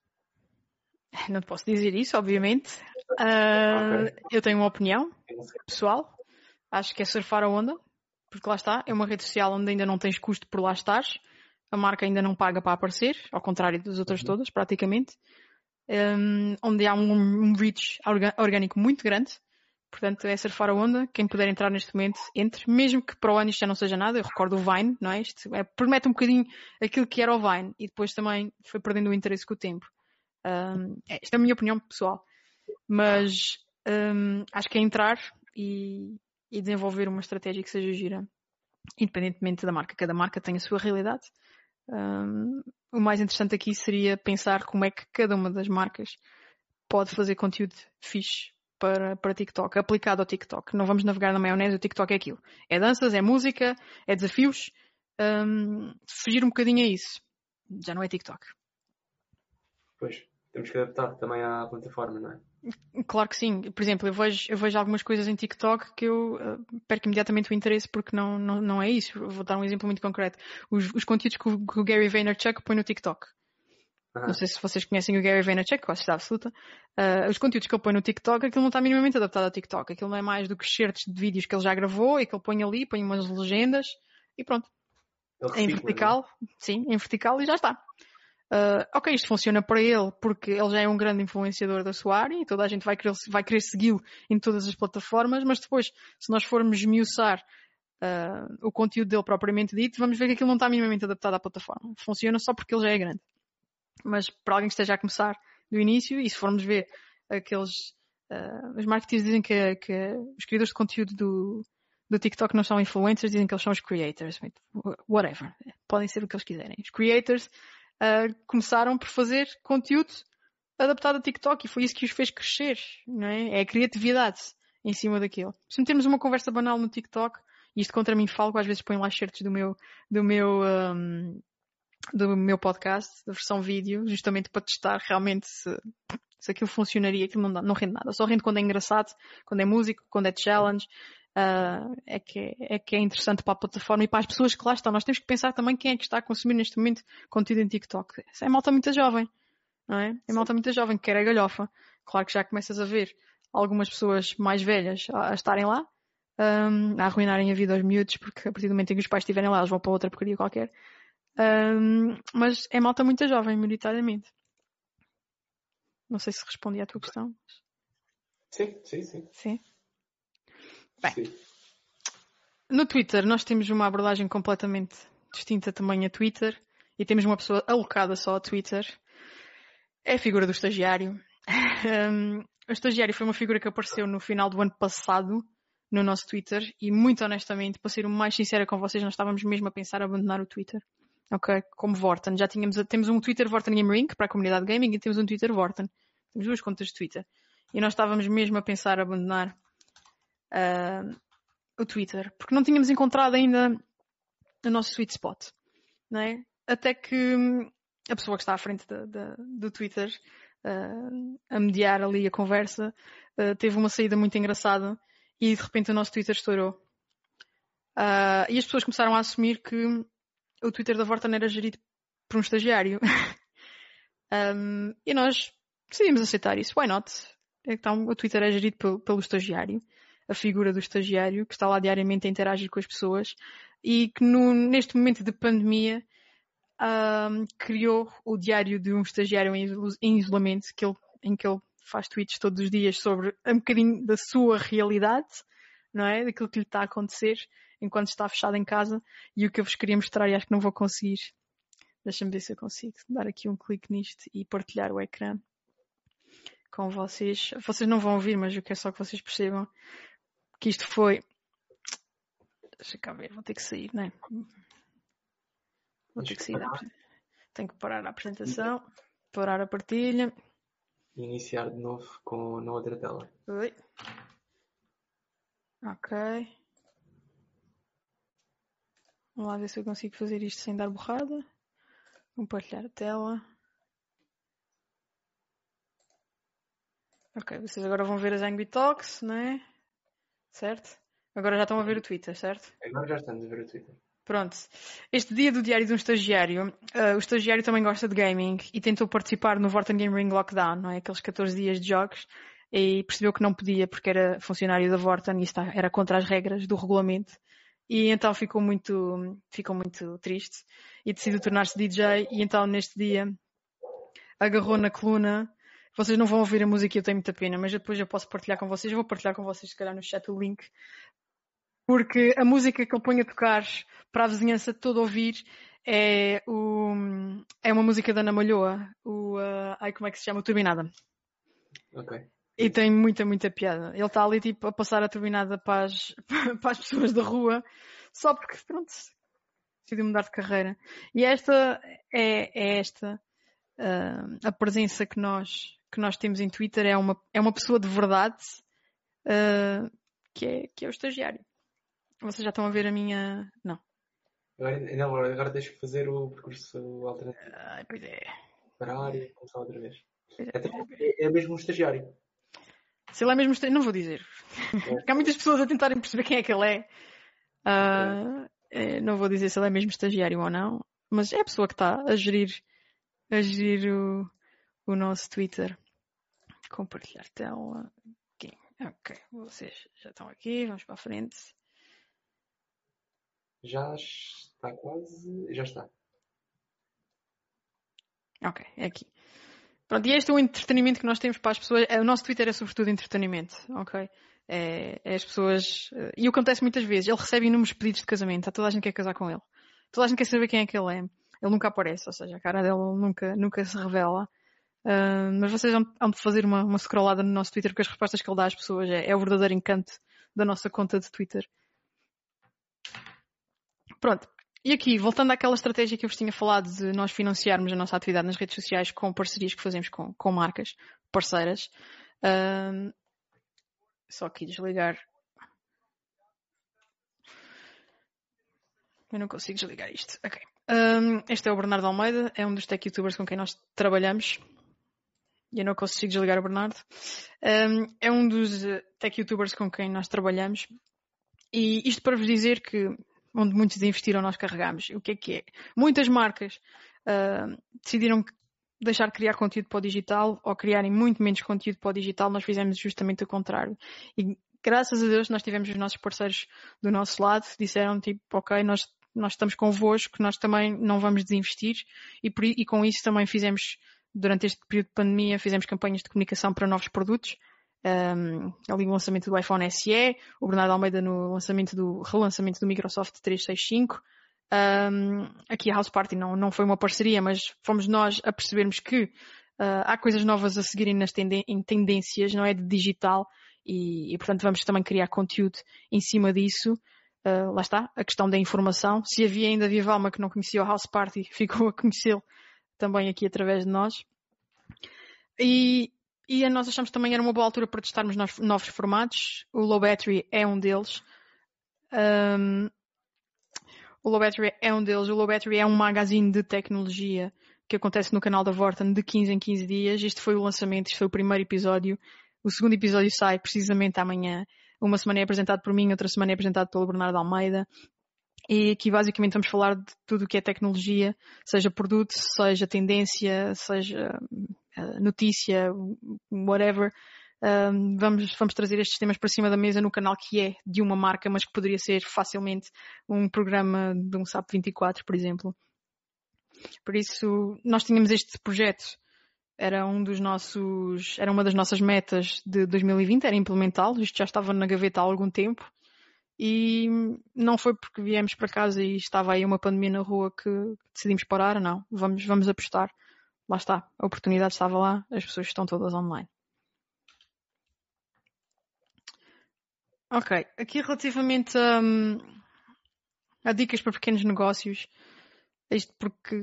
Não te posso dizer isso, obviamente. Uh, okay. Eu tenho uma opinião pessoal. Acho que é surfar a onda, porque lá está, é uma rede social onde ainda não tens custo por lá estares. A marca ainda não paga para aparecer, ao contrário das outras uhum. todas, praticamente. Um, onde há um, um reach orgânico muito grande. Portanto, é surfar a onda. Quem puder entrar neste momento, entre. Mesmo que para o ano isto já não seja nada. Eu recordo o Vine, não é? Isto é, promete um bocadinho aquilo que era o Vine. E depois também foi perdendo o interesse com o tempo. Um, é, esta é a minha opinião pessoal. Mas um, acho que é entrar e, e, desenvolver uma estratégia que seja gira. Independentemente da marca. Cada marca tem a sua realidade. Um, o mais interessante aqui seria pensar como é que cada uma das marcas pode fazer conteúdo fixe para, para TikTok, aplicado ao TikTok. Não vamos navegar na maionese, o TikTok é aquilo. É danças, é música, é desafios. Um, fugir um bocadinho a isso. Já não é TikTok. Pois, temos que adaptar também à plataforma, não é? Claro que sim. Por exemplo, eu vejo, eu vejo algumas coisas em TikTok que eu uh, perco imediatamente o interesse porque não, não, não é isso. Vou dar um exemplo muito concreto. Os, os conteúdos que o, que o Gary Vaynerchuk põe no TikTok. Uhum. Não sei se vocês conhecem o Gary Vaynerchuk, com a certeza absoluta. Uh, os conteúdos que ele põe no TikTok, aquilo não está minimamente adaptado ao TikTok. Aquilo não é mais do que certos de vídeos que ele já gravou e que ele põe ali, põe umas legendas e pronto. Em vertical, sim, em vertical e já está. Uh, ok, isto funciona para ele porque ele já é um grande influenciador da sua área e toda a gente vai querer, vai querer segui-lo em todas as plataformas, mas depois, se nós formos esmiuçar uh, o conteúdo dele propriamente dito, vamos ver que aquilo não está minimamente adaptado à plataforma. Funciona só porque ele já é grande. Mas para alguém que esteja a começar do início, e se formos ver aqueles. Uh, os marketers dizem que, que, os criadores de conteúdo do, do TikTok não são influencers, dizem que eles são os creators. Whatever. Podem ser o que eles quiserem. Os creators uh, começaram por fazer conteúdo adaptado a TikTok e foi isso que os fez crescer, não é? É a criatividade em cima daquilo. Se metermos uma conversa banal no TikTok, e isto contra mim falo, às vezes ponho lá certos do meu, do meu, um, do meu podcast, da versão vídeo, justamente para testar realmente se, se aquilo funcionaria, aquilo não, não rende nada. Só rende quando é engraçado, quando é músico, quando é challenge, uh, é, que é, é, que é interessante para a plataforma e para as pessoas que lá estão. Nós temos que pensar também quem é que está a consumir neste momento conteúdo em TikTok. É malta muito jovem, não é? É malta muito jovem que quer a galhofa. Claro que já começas a ver algumas pessoas mais velhas a, a estarem lá, um, a arruinarem a vida aos miúdos, porque a partir do momento em que os pais estiverem lá, eles vão para outra porcaria qualquer. Um, mas é malta muito jovem, maioritariamente. Não sei se respondi à tua questão. Sim, sim, sim. Sim. Bem, sim. no Twitter nós temos uma abordagem completamente distinta também a Twitter e temos uma pessoa alocada só a Twitter. É a figura do estagiário. Um, o estagiário foi uma figura que apareceu no final do ano passado no nosso Twitter e muito honestamente, para ser o mais sincera com vocês, nós estávamos mesmo a pensar em abandonar o Twitter. Ok? Como Vorten. Já tínhamos, temos um Twitter Vorten Game Ring para a comunidade gaming e temos um Twitter Vorten. Temos duas contas de Twitter. E nós estávamos mesmo a pensar abandonar uh, o Twitter. Porque não tínhamos encontrado ainda o nosso sweet spot. É? Até que hum, a pessoa que está à frente de, de, do Twitter uh, a mediar ali a conversa uh, teve uma saída muito engraçada e de repente o nosso Twitter estourou. E as pessoas começaram a assumir que o Twitter da Vorten era gerido por um estagiário. um, e nós decidimos aceitar isso. Why not? Então o Twitter é gerido pelo, pelo estagiário, a figura do estagiário, que está lá diariamente a interagir com as pessoas e que no, neste momento de pandemia um, criou o diário de um estagiário em, isolamento, que ele, em que ele faz tweets todos os dias sobre um bocadinho da sua realidade, não é? Daquilo que lhe está a acontecer enquanto está fechado em casa e o que eu vos queria mostrar e acho que não vou conseguir. Deixa-me ver se eu consigo dar aqui um clique nisto e partilhar o ecrã com vocês. Vocês não vão ouvir, mas eu quero só que vocês percebam que isto foi. Deixa cá ver, vou ter que sair, não é? Vou ter que sair. Tenho que parar a apresentação, parar a partilha iniciar de novo com, na outra tela. Oi. Ok. Vamos lá ver se eu consigo fazer isto sem dar borrada. Compartilhar a tela. Ok, vocês agora vão ver as Angry Talks, não é? Certo? Agora já estão a ver o Twitter, certo? Agora já estamos a ver o Twitter. Pronto. Este dia do diário de um estagiário, uh, o estagiário também gosta de gaming e tentou participar no Vorten Game Ring Lockdown, não é? Aqueles 14 dias de jogos e percebeu que não podia porque era funcionário da Vorten e está, era contra as regras do regulamento. E então ficou muito, ficou muito triste e decidiu tornar-se DJ e então neste dia agarrou na coluna. Vocês não vão ouvir a música, eu tenho muita pena, mas depois eu posso partilhar com vocês. Eu vou partilhar com vocês, se calhar, no chat o link porque a música que ele põe a tocar para a vizinhança toda ouvir é, o, é uma música da Ana Malhoa, o, uh, ai, como é que se chama? O Turbinada. Ok. E tem muita, muita piada. Ele está ali tipo a passar a turbinada para as, para as pessoas da rua, só porque, pronto, decidiu mudar de carreira. E esta é, é esta, uh, a presença que nós, que nós temos em Twitter é uma, é uma pessoa de verdade, uh, que, é, que é o estagiário. Vocês já estão a ver a minha. Não. Agora, não, agora deixo fazer o percurso alternativo. Ai, pois é. Parar e começar outra vez. É, é mesmo um estagiário. Se ele é mesmo estagiário, não vou dizer. Porque há muitas pessoas a tentarem perceber quem é que ele é. Uh, é. Não vou dizer se ele é mesmo estagiário ou não. Mas é a pessoa que está a gerir, a gerir o, o nosso Twitter. Compartilhar tela. Ok, ok. Vocês já estão aqui, vamos para a frente. Já está quase. Já está. Ok, é aqui. Pronto, e este é o entretenimento que nós temos para as pessoas. É, o nosso Twitter é sobretudo entretenimento, ok? É, é as pessoas. Eh, e acontece muitas vezes, ele recebe inúmeros pedidos de casamento, toda a gente quer casar com ele. Toda a gente quer saber quem é que ele é. Ele nunca aparece, ou seja, a cara dele nunca, nunca se revela. Uh, mas vocês vão de fazer uma, uma scrollada no nosso Twitter porque as respostas que ele dá às pessoas é, é o verdadeiro encanto da nossa conta de Twitter. Pronto. E aqui, voltando àquela estratégia que eu vos tinha falado de nós financiarmos a nossa atividade nas redes sociais com parcerias que fazemos com, com marcas parceiras. Uh, só aqui desligar. Eu não consigo desligar isto. Ok. Um, este é o Bernardo Almeida, é um dos tech youtubers com quem nós trabalhamos. E eu não consigo desligar o Bernardo. Um, é um dos eh, tech youtubers com quem nós trabalhamos. E isto para vos dizer que onde muitos investiram nós carregamos. O que é que é? Muitas marcas uh, decidiram deixar de criar conteúdo para o digital ou criarem muito menos conteúdo para o digital. Nós fizemos justamente o contrário. E graças a Deus nós tivemos os nossos parceiros do nosso lado, disseram tipo, ok, nós nós estamos convosco, nós também não vamos desinvestir e, por, e com isso também fizemos, durante este período de pandemia, fizemos campanhas de comunicação para novos produtos. Um, ali o lançamento do iPhone SE, o Bernardo Almeida no lançamento do, relançamento do Microsoft 365. Um, aqui a House Party não, não foi uma parceria, mas fomos nós a percebermos que uh, há coisas novas a seguirem nas em tendências, não é de digital, e, e portanto vamos também criar conteúdo em cima disso. Uh, lá está, a questão da informação. Se havia ainda viva alma que não conhecia o House Party, ficou a conhecê-lo também aqui através de nós. E, e nós achamos que também era uma boa altura para testarmos novos formatos. O Low Battery é um deles. Um, o Low Battery é um deles. O Low Battery é um magazine de tecnologia que acontece no canal da Vorten de 15 em 15 dias. Este foi o lançamento, este foi o primeiro episódio. O segundo episódio sai precisamente amanhã. Uma semana é apresentado por mim, outra semana é apresentado pelo Bernardo Almeida. E aqui basicamente vamos falar de tudo o que é tecnologia, seja produto, seja tendência, seja notícia, whatever. Um, vamos, vamos trazer estes temas para cima da mesa no canal que é de uma marca, mas que poderia ser facilmente um programa de um SAP 24, por exemplo. Por isso, nós tínhamos este projeto era um dos nossos, era uma das nossas metas de 2020, era implementá-lo. Isto já estava na gaveta há algum tempo. E não foi porque viemos para casa e estava aí uma pandemia na rua que decidimos parar, não. Vamos, vamos apostar. Lá está. A oportunidade estava lá, as pessoas estão todas online. Ok. Aqui relativamente a, a dicas para pequenos negócios. Isto porque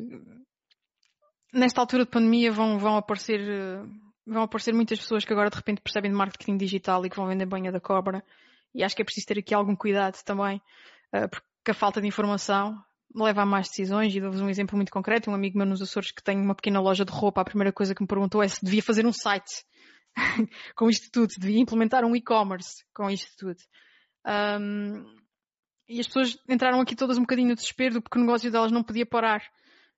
nesta altura de pandemia vão, vão aparecer eh, vão aparecer muitas pessoas que agora de repente percebem de marketing digital e que vão vender banha da cobra. E acho que é preciso ter aqui algum cuidado também, eh, porque a falta de informação leva a más decisões. E dou-vos um exemplo muito concreto. Um amigo meu nos Açores que tem uma pequena loja de roupa, a primeira coisa que me perguntou é se devia fazer um site com isto tudo, se devia implementar um e-commerce com isto tudo. Um, e as pessoas entraram aqui todas um bocadinho no desespero porque o negócio delas não podia parar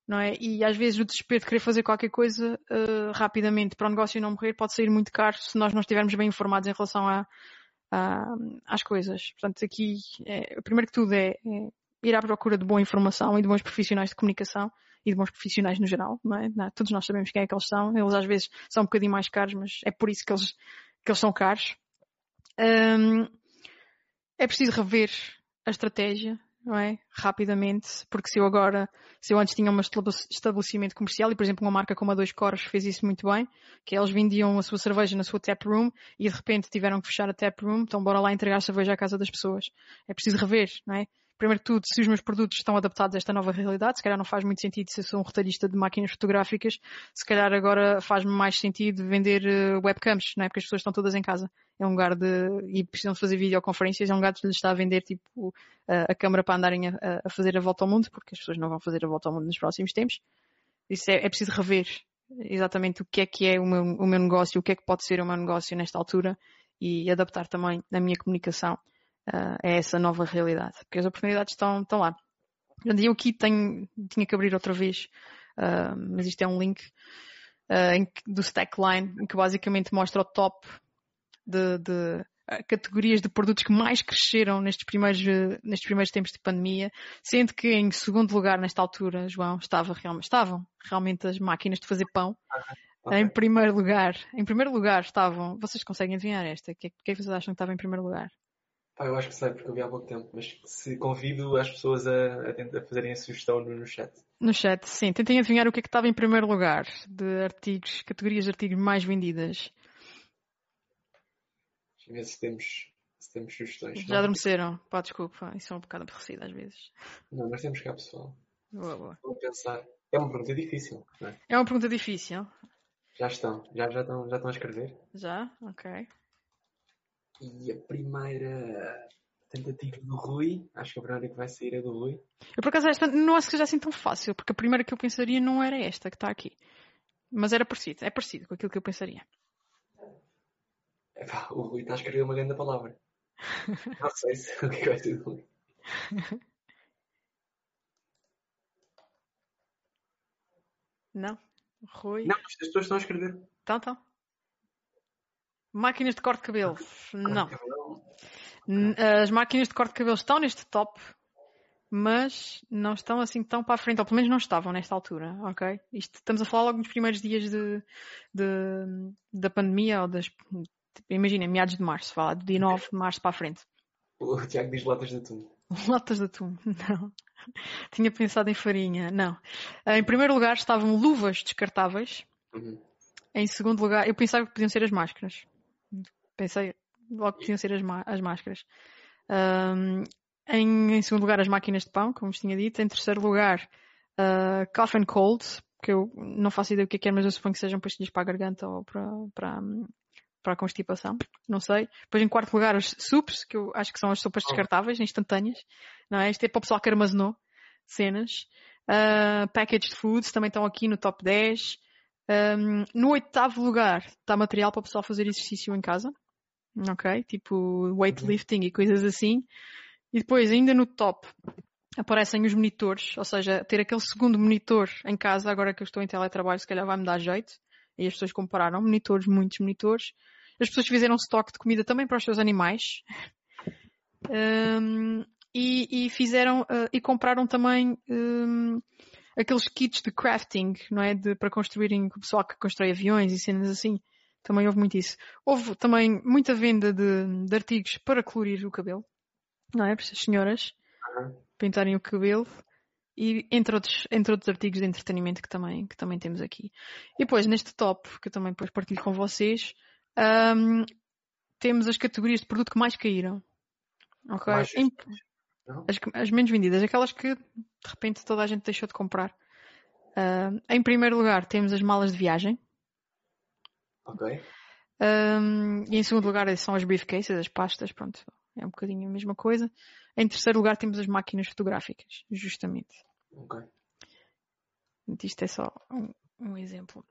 não é? E às vezes o desespero de querer fazer qualquer coisa uh, rapidamente para o negócio não morrer pode sair muito caro se nós não estivermos bem informados em relação a, a às coisas. Portanto, aqui, é, primeiro que tudo é, é, ir à procura de boa informação e de bons profissionais de comunicação e de bons profissionais no geral, não é? Não, todos nós sabemos quem é que eles são. Eles às vezes são um bocadinho mais caros, mas é por isso que eles, que eles são caros. Um, é preciso rever a estratégia, não é? Rapidamente, porque se eu agora, se eu antes tinha um estabelecimento comercial e, por exemplo, uma marca como a Dois Coros fez isso muito bem, que eles vendiam a sua cerveja na sua tap room e de repente tiveram que fechar a tap room, então bora lá entregar cerveja à casa das pessoas. É preciso rever, não é? Primeiro que tudo, se os meus produtos estão adaptados a esta nova realidade, se calhar não faz muito sentido se eu sou um retalhista de máquinas fotográficas, se calhar agora faz-me mais sentido vender uh, webcams, não é? Porque as pessoas estão todas em casa. É um lugar de, e precisam de fazer videoconferências, é um lugar que lhes está a vender tipo uh, a câmara para andarem a, a, fazer a volta ao mundo, porque as pessoas não vão fazer a volta ao mundo nos próximos tempos. Isso é, é preciso rever exatamente o que é que é o meu, o meu negócio, o que é que pode ser o meu negócio nesta altura e adaptar também a minha comunicação uh, a essa nova realidade, porque as oportunidades estão, estão lá. Eu aqui tenho, tinha que abrir outra vez, uh, mas isto é um link uh, do Stackline, em que basicamente mostra o top de, de, categorias de produtos que mais cresceram nestes primeiros, nestes primeiros tempos de pandemia, sendo que em segundo lugar, nesta altura, João, estava realmente, estavam realmente as máquinas de fazer pão. Okay. Em primeiro lugar, em primeiro lugar estavam, vocês conseguem adivinhar esta? O que, é que vocês acham que estava em primeiro lugar? Pá, eu acho que sei, porque eu vi há pouco tempo, mas se convido as pessoas a, a, a fazerem a sugestão no, no, chat. No chat, sim. Tentem adivinhar o que é que estava em primeiro lugar de artigos, categorias de artigos mais vendidas. Deixa eu ver se temos, se temos sugestões. Já adormeceram? Pá, desculpa, isso é um bocado aborrecido às vezes. Não, mas temos cá pessoal. Boa, boa. Vou pensar. É uma pergunta difícil, não é? É uma pergunta difícil. Já estão, já, já, estão, já estão a escrever? Já? Ok. E a primeira tentativa do Rui, acho que a primeira que vai sair é do Rui. Eu por acaso esta não acho que seja assim tão fácil, porque a primeira que eu pensaria não era esta que está aqui. Mas era parecido, é parecido com aquilo que eu pensaria. Epá, o Rui está a escrever uma grande palavra. não sei se o que vai ser do Rui. Não, Rui. Não, as pessoas estão a escrever. Então, então. Máquinas de corte de cabelo. Não. As máquinas de corte de cabelo estão neste top, mas não estão assim tão para a frente, ou pelo menos não estavam nesta altura, ok? Isto, estamos a falar logo nos primeiros dias de, de da pandemia, ou das. Imagina, meados de março, do dia 9 de março para a frente. O Tiago diz latas de atum. Latas de atum, não. Tinha pensado em farinha, não. Em primeiro lugar estavam luvas descartáveis. Uhum. Em segundo lugar, eu pensava que podiam ser as máscaras. Pensei logo que podiam ser as, as máscaras. Um, em, em, segundo lugar, as máquinas de pão, como vos tinha dito. Em terceiro lugar, uh, cough and cold, que eu não faço ideia do que é, é, mas eu suponho que sejam pastilhas para a garganta ou para, para, para a constipação. Não sei. Depois, em quarto lugar, as soups, que eu acho que são as sopas descartáveis, instantâneas. Não é? Isto é para o pessoal que armazenou cenas. Uh, packaged foods também estão aqui no top 10. Um, no oitavo lugar está material para o pessoal fazer exercício em casa. Ok? Tipo weightlifting uhum. e coisas assim. E depois, ainda no top, aparecem os monitores. Ou seja, ter aquele segundo monitor em casa, agora que eu estou em teletrabalho, se calhar vai-me dar jeito. E as pessoas compraram monitores, muitos monitores. As pessoas fizeram stock de comida também para os seus animais. Um, e, e, fizeram uh, e compraram também um, aqueles kits de crafting, não é? De, para construírem, o pessoal que constrói aviões e cenas assim. Também houve muito isso. Houve também muita venda de, de artigos para colorir o cabelo, não é? Para as senhoras uhum. pintarem o cabelo. E entre outros, entre outros artigos de entretenimento que também, que também temos aqui. E depois, neste top, que eu também depois partilho com vocês, um, temos as categorias de produto que mais caíram. Ok? Mais... Em, as, as, menos vendidas, aquelas que de repente toda a gente deixou de comprar. Uh, em primeiro lugar temos as malas de viagem. Ok. Um, e em segundo lugar são as briefcases, as pastas, pronto, é um bocadinho a mesma coisa. Em terceiro lugar temos as máquinas fotográficas, justamente. Ok. Isto é só um, um exemplo.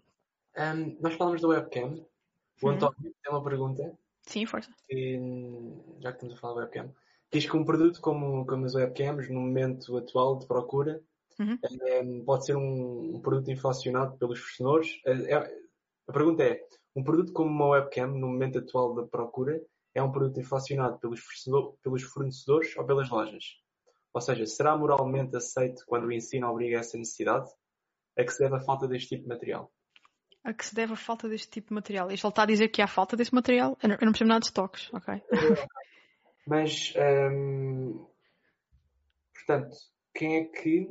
Um, nós falamos da webcam. O uhum. António tem uma pergunta. Sim, força. Que, já que estamos a falar da webcam, Diz que um produto como, como as webcams, no momento atual de procura, uhum. é, pode ser um, um, produto inflacionado pelos fornecedores. É, é, a pergunta é, um produto como uma webcam, no momento atual da procura, é um produto inflacionado pelos, pelos fornecedores ou pelas lojas? Ou seja, será moralmente aceito quando o ensino obriga essa necessidade? A que se deve a falta deste tipo de material? A que se deve a falta deste tipo de material? Isto ele está a dizer que há falta desse material? Eu não, eu não percebo nada de estoques, ok? Mas, hum, portanto, quem é que.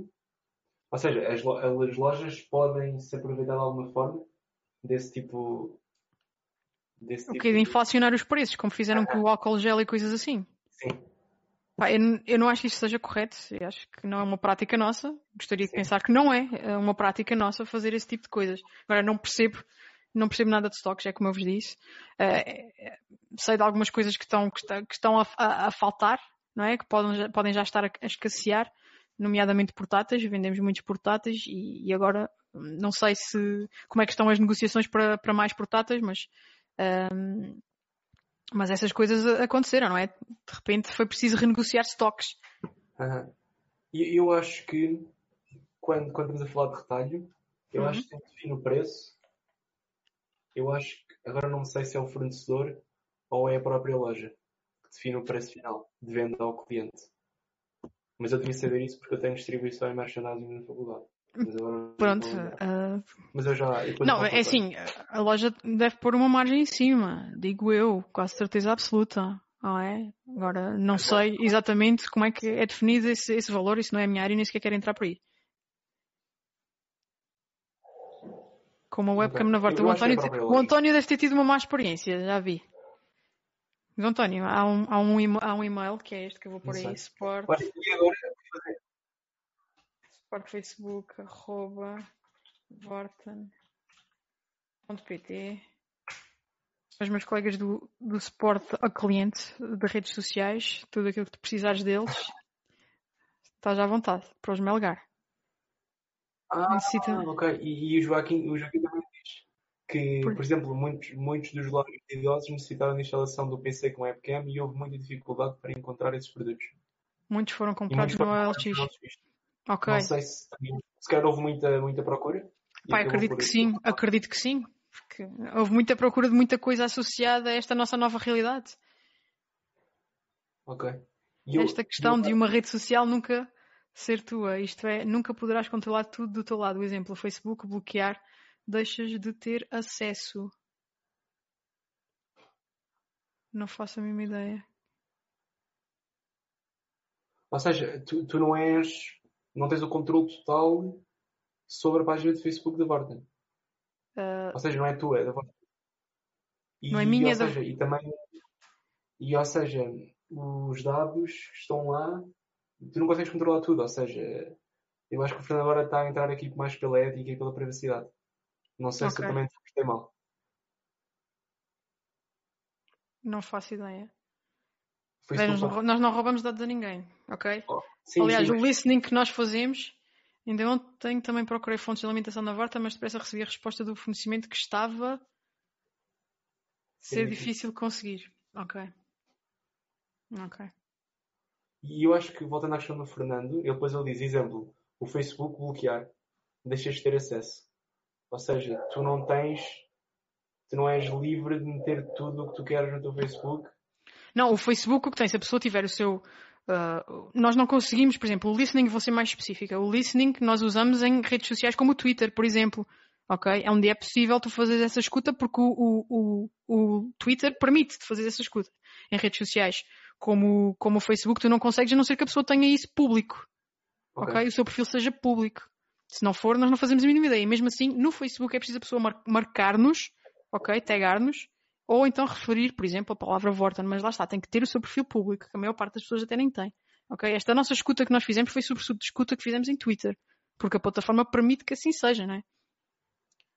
Ou seja, as, as lojas podem se aproveitar de alguma forma desse tipo. Desse o tipo que? De inflacionar os preços, como fizeram com o álcool gel e coisas assim. Sim. Pá, eu, eu, não acho que isto seja correto. Eu acho que não é uma prática nossa. Gostaria Sim. de pensar que não é, é uma prática nossa fazer esse tipo de coisas. Agora, não percebo não percebo nada de stocks, é como eu vos disse. Uh, sei de algumas coisas que estão, que, estão a, a, a, faltar, não é? Que podem, podem já estar a, a, escassear, nomeadamente portáteis. Vendemos muitos portáteis e, e, agora não sei se como é que estão as negociações para, para mais portáteis, mas ehm, mas essas coisas aconteceram, não é? De repente foi preciso renegociar stocks. Uhum. E eu acho que quando, quando estamos a falar de retalho, eu uhum. acho que tem que definir o preço eu acho que agora não sei se é o fornecedor ou é a própria loja que define o preço final de venda ao cliente? Mas eu devia saber isso porque eu tenho distribuição e merchandising na faculdade. Mas agora Pronto. uh, Mas eu já. depois Não, eu é assim, a loja deve pôr uma margem em cima, digo eu, quase certeza absoluta, não é? Agora, não sei exatamente como é que é definido esse, esse valor, isso não é a minha área, nem sequer quero entrar por aí. Como a webcam na Vorta, o é António, o. António deve ter tido uma má experiência, já vi. Mas António, há um, há um, ema- há um e-mail, que é este que eu vou pôr aí, agora? sport Facebook, arroba, vorten.pt os meus colegas do, do suporte a cliente de redes sociais, tudo aquilo que tu precisares deles, estás à vontade para os melgar. Ah, Necessita- ok. E, e o, Joaquim, o Joaquim também diz que, Por- por, exemplo, muitos, muitos dos lojas idosos necessitaram de instalação do PC com webcam e houve muita dificuldade para encontrar esses produtos. Muitos foram comprados muitos no foram OLX. no LX. Ok. Não sei se, se calhar houve muita, muita procura. Pai, acredito que sim, acredito que sim. Porque houve muita procura de muita coisa associada a esta nossa nova realidade. Ok. Eu- Esta questão eu- de uma rede social nunca ser tua, isto é, nunca poderás controlar tudo do teu lado. O exemplo, o Facebook, bloquear, deixas de ter acesso. Não faço a mínima ideia. Ou seja, tu, tu não és. Não tens o controle total sobre a página de Facebook da Vorten. Ah, Ou seja, não é tua, é da Vorten. E, Não é minha, ou é da- seja, e também. E ou seja, os dados que estão lá, tu não consegues controlar tudo. Ou seja, eu acho que o Fernando agora está a entrar aqui mais pela ética e pela privacidade. Não sei se Ok. eu também interpretei mal. não faço ideia. Bem, nós, não, nós não roubamos dados a ninguém, ok? Oh, sim, Aliás, sim, o mas- listening que nós fazemos, ainda ontem também procurei fontes de alimentação na Vorta, mas depressa recebi a resposta do fornecimento que estava a ser Sim. difícil de conseguir. Ok. Ok. E eu acho que, voltando à questão do Fernando, ele depois ele diz, exemplo, o Facebook bloquear, deixas de ter acesso. Ou seja, tu não tens, tu não és livre de meter tudo o que tu queres no teu Facebook. Não, o Facebook o que tem, se a pessoa tiver o seu. ah, nós não conseguimos, por exemplo, o listening, vou ser mais específica. O listening nós usamos em redes sociais como o Twitter, por exemplo. Ok? É onde é possível tu fazeres essa escuta porque o, o, o, o Twitter permite-te fazer essa escuta em redes sociais. Como, como o Facebook, tu não consegues a não ser que a pessoa tenha isso público. Ok? ok? O seu perfil seja público. Se não for, nós não fazemos a mínima ideia. E mesmo assim, no Facebook é preciso a pessoa mar- marcar-nos, ok? Tagar-nos, ou então referir, por exemplo, a palavra Vorten. Mas lá está, tem que ter o seu perfil público, que a maior parte das pessoas até nem tem. Ok? Esta nossa escuta que nós fizemos foi de escuta que fizemos em Twitter. Porque a plataforma permite que assim seja, não é? É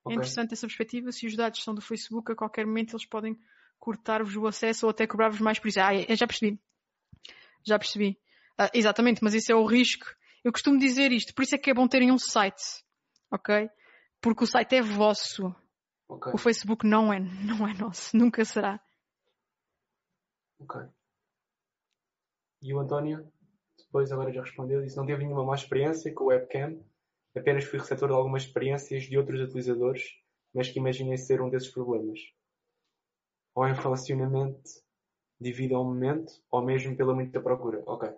Ok. interessante essa perspectiva. Se os dados são do Facebook, a qualquer momento eles podem cortar-vos o acesso ou até cobrar-vos mais por isso. Ah, eu já percebi. Já percebi. Ah, exatamente, mas esse é o risco. Eu costumo dizer isto, por isso é que é bom terem um site. Ok? Porque o site é vosso. Ok. O Facebook não é, não é nosso. Nunca será. Ok. E o António, depois agora já respondeu, disse não teve nenhuma má experiência com o webcam, apenas fui receptor de algumas experiências de outros utilizadores, mas que imaginei ser um desses problemas. Ou em relacionamento devido ao momento, ou mesmo pela muita procura. Ok.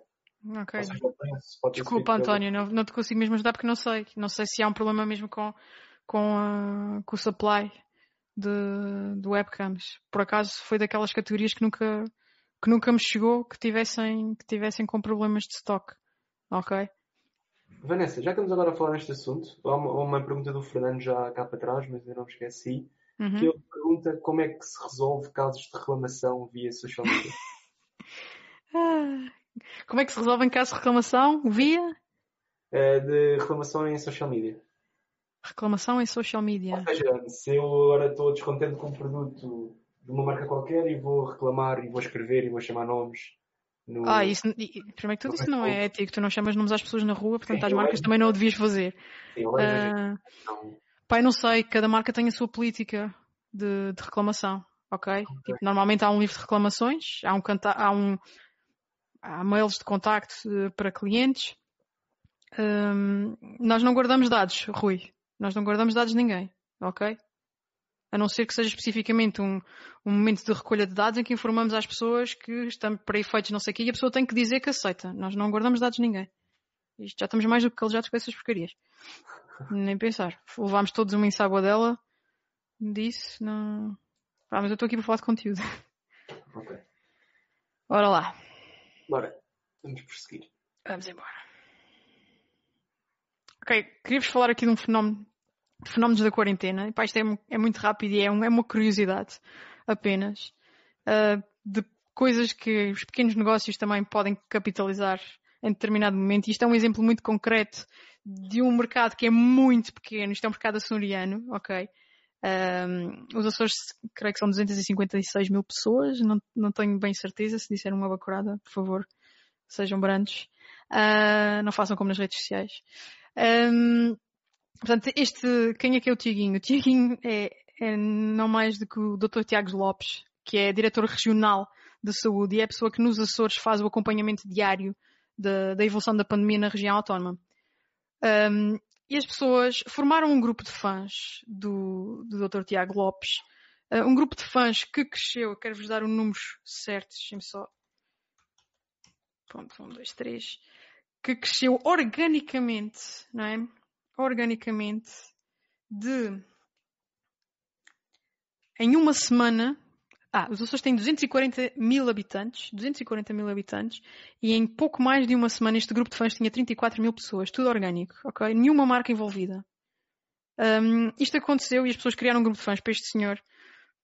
Ok. Seja, Desculpa, pelo- António, não, não te consigo mesmo ajudar porque não sei. Não sei se há um problema mesmo com, com, a- com o supply de, de webcams. Por acaso foi daquelas categorias que nunca, que nunca me chegou que tivessem, que tivessem com problemas de stock. Ok? Vanessa, já que estamos agora a falar neste assunto, há uma, uma pergunta do Fernando já cá para trás, mas ainda não me esqueci, Uhum. que ele pergunta como é que se resolve casos de reclamação via social media. Ah, Como é que se resolve em caso de reclamação? Via Eh, de reclamação em social media. reclamação em social media. Ou seja, se eu agora estou descontente com um produto de uma marca qualquer e vou reclamar e vou escrever e vou chamar nomes no... Ah, isso, primeiro que tudo isso não é ético. Tu não chamas nomes às pessoas na rua, portanto Sim, às eu marcas acho- também não o devias fazer. Sim, não- Pai, não sei, cada marca tem a sua política de, de reclamação, ok? Tipo, normalmente há um livro de reclamações, há um, canta há um há mails de contacto eh, para clientes. Hum, nós não guardamos dados, Rui. Nós não guardamos dados de ninguém, ok? A não ser que seja especificamente um, um momento de recolha de dados em que informamos às pessoas que estamos para efeitos não sei o quê e a pessoa tem que dizer que aceita. Nós não guardamos dados de ninguém. Isto já estamos mais do que calejados com essas porcarias. Nem pensar. Levámos todos uma ensábua dela. Disse, não. Ah, mas eu estou aqui para falar de conteúdo. Ok. Ora lá. Bora. Vamos prosseguir. Vamos embora. Ok, queria-vos falar aqui de um fenómeno, de fenómenos da quarentena. E, pá, isto é, é, muito rápido e é, um, é uma curiosidade apenas. Uh, de coisas que os pequenos negócios também podem capitalizar em determinado momento. Isto é um exemplo muito concreto de um mercado que é muito pequeno. Isto é um mercado açoriano, ok? Um, os Açores, creio que são 256 mil pessoas. Não, não tenho bem certeza. Se disser uma bacurada, por favor, sejam brandos. Uh, não façam como nas redes sociais. Um, portanto, este, quem é que é o Tiaguinho? O Tiaguinho é, é não mais do que o Dr. Tiago Lopes, que é diretor regional de saúde e é a pessoa que nos Açores faz o acompanhamento diário da, da evolução da pandemia na região autónoma. Um, e as pessoas formaram um grupo de fãs do, do Dr. Tiago Lopes, uh, um grupo de fãs que cresceu, quero-vos dar os números certos, deixem-me só. Ponto, um, dois, três. Que cresceu organicamente, não é? Organicamente, de. Em uma semana, ah, os Açores têm 240 mil habitantes, 240 mil habitantes, e em pouco mais de uma semana este grupo de fãs tinha 34 mil pessoas, tudo orgânico, ok? Nenhuma marca envolvida. Um, isto aconteceu e as pessoas criaram um grupo de fãs para este senhor,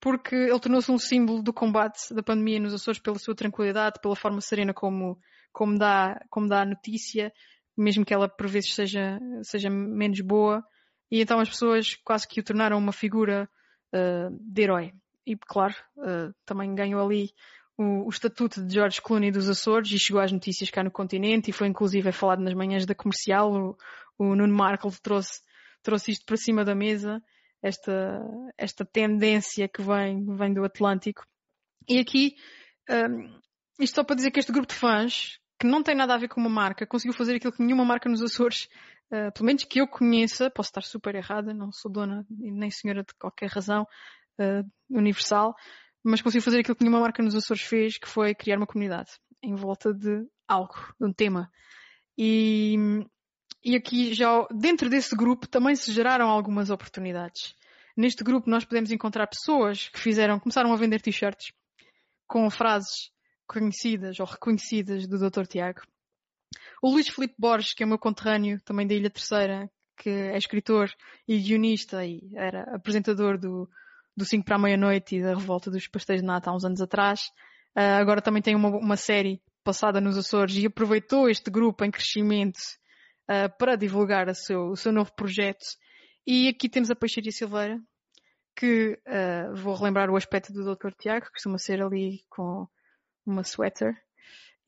porque ele tornou-se um símbolo do combate da pandemia nos Açores pela sua tranquilidade, pela forma serena como, como, dá, como dá a notícia, mesmo que ela por vezes seja, seja menos boa, e então as pessoas quase que o tornaram uma figura uh, de herói e, claro, uh, também ganhou ali o, o, estatuto de George Clooney dos Açores e chegou às notícias cá no continente e foi inclusive falado nas manhãs da comercial. O, o Nuno Markle trouxe, trouxe isto para cima da mesa, esta, esta tendência que vem, vem do Atlântico. E aqui, um, ehm, isto só para dizer que este grupo de fãs, que não tem nada a ver com uma marca, conseguiu fazer aquilo que nenhuma marca nos Açores, uh, pelo menos que eu conheça, posso estar super errada, não sou dona nem senhora de qualquer razão, uh, universal, mas conseguiu fazer aquilo que nenhuma marca nos Açores fez, que foi criar uma comunidade em volta de algo, de um tema. E, e aqui já dentro desse grupo também se geraram algumas oportunidades. Neste grupo nós podemos encontrar pessoas que fizeram, começaram a vender t-shirts com frases conhecidas ou reconhecidas do Dr. Tiago. O Luís Filipe Borges, que é meu conterrâneo, também da Ilha Terceira, que é escritor e guionista e era apresentador do, do 5 para a meia-noite e da revolta dos pastéis de nata há uns anos atrás. Uh, agora também tem uma, uma, série passada nos Açores e aproveitou este grupo em crescimento uh, para divulgar seu, o seu novo projeto. E aqui temos a Peixaria Silveira, que uh, vou relembrar o aspecto do Dr. Tiago, que costuma ser ali com uma sweater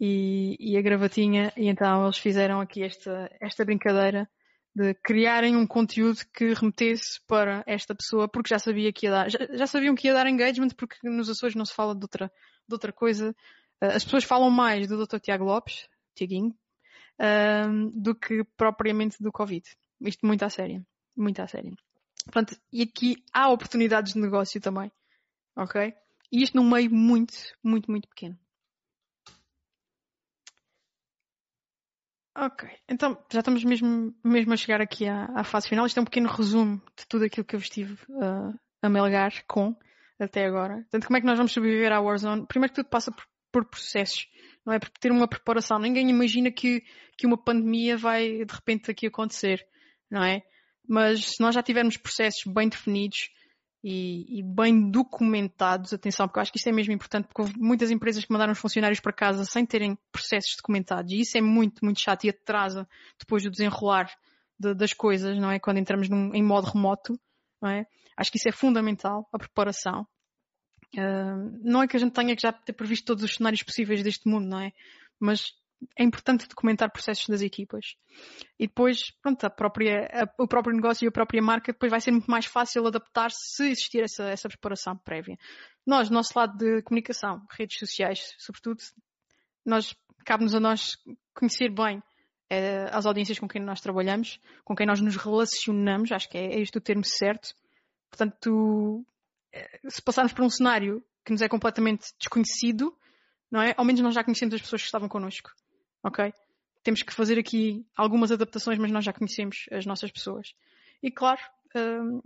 e, e a gravatinha, e então eles fizeram aqui esta, esta brincadeira de criarem um conteúdo que remetesse para esta pessoa, porque já sabia que ia dar, já, já, sabiam que ia dar engagement, porque nos Açores não se fala de outra, de outra coisa. Uh, as pessoas falam mais do Dr. Tiago Lopes, Tiaguinho, uh, do que propriamente do Covid. Isto muito à sério. Muito à sério. Portanto, e aqui há oportunidades de negócio também. Ok? E isto num meio muito, muito, muito pequeno. Ok, então já estamos mesmo, mesmo a chegar aqui à, à, fase final. Isto é um pequeno resumo de tudo aquilo que eu estive uh, a melgar com até agora. Portanto, como é que nós vamos sobreviver à Warzone? Primeiro que tudo passa por, por processos, não é? Por ter uma preparação. Ninguém imagina que, que uma pandemia vai de repente aqui acontecer, não é? Mas se nós já tivermos processos bem definidos, e, e, bem documentados, atenção, porque eu acho que isso é mesmo importante, porque houve muitas empresas que mandaram os funcionários para casa sem terem processos documentados, e isso é muito, muito chato e atrasa depois o desenrolar de, das coisas, não é? Quando entramos num, em modo remoto, não é? Acho que isso é fundamental, a preparação. Uh, não é que a gente tenha que já ter previsto todos os cenários possíveis deste mundo, não é? Mas é importante documentar processos das equipas. E depois, pronto, a própria, a, o próprio negócio e a própria marca depois vai ser muito mais fácil adaptar-se se existir essa, essa preparação prévia. Nós, nosso lado de comunicação, redes sociais, sobretudo, nós, cabe-nos a nós conhecer bem eh, as audiências com quem nós trabalhamos, com quem nós nos relacionamos, acho que é, é este o termo certo. Portanto, se passarmos por um cenário que nos é completamente desconhecido, não é? Ao menos nós já conhecemos as pessoas que estavam connosco, ok? Temos que fazer aqui algumas adaptações, mas nós já conhecemos as nossas pessoas. E claro, um,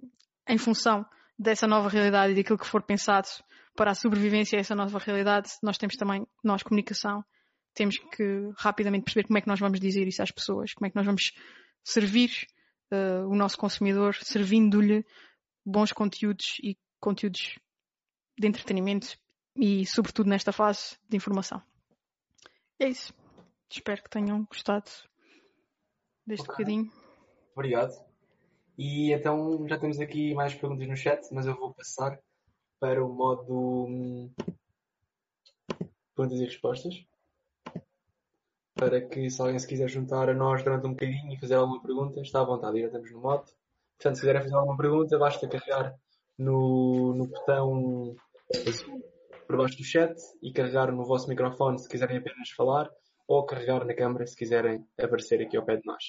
em função dessa nova realidade e daquilo que for pensado para a sobrevivência a essa nova realidade, nós temos também, nós, comunicação, temos que rapidamente perceber como é que nós vamos dizer isso às pessoas, como é que nós vamos servir uh, o nosso consumidor, servindo-lhe bons conteúdos e conteúdos de entretenimento e, sobretudo, nesta fase de informação. É isso. Espero que tenham gostado deste okay. bocadinho. Obrigado. E então já temos aqui mais perguntas no chat, mas eu vou passar para o modo hum, perguntas e respostas. Para que se alguém se quiser juntar a nós durante um bocadinho e fazer alguma pergunta, está à vontade, já estamos no modo. Portanto, se quiserem fazer alguma pergunta, basta carregar no, no botão azul por baixo do chat e carregar no vosso microfone se quiserem apenas falar ou carregar na câmera se quiserem aparecer aqui ao pé de nós.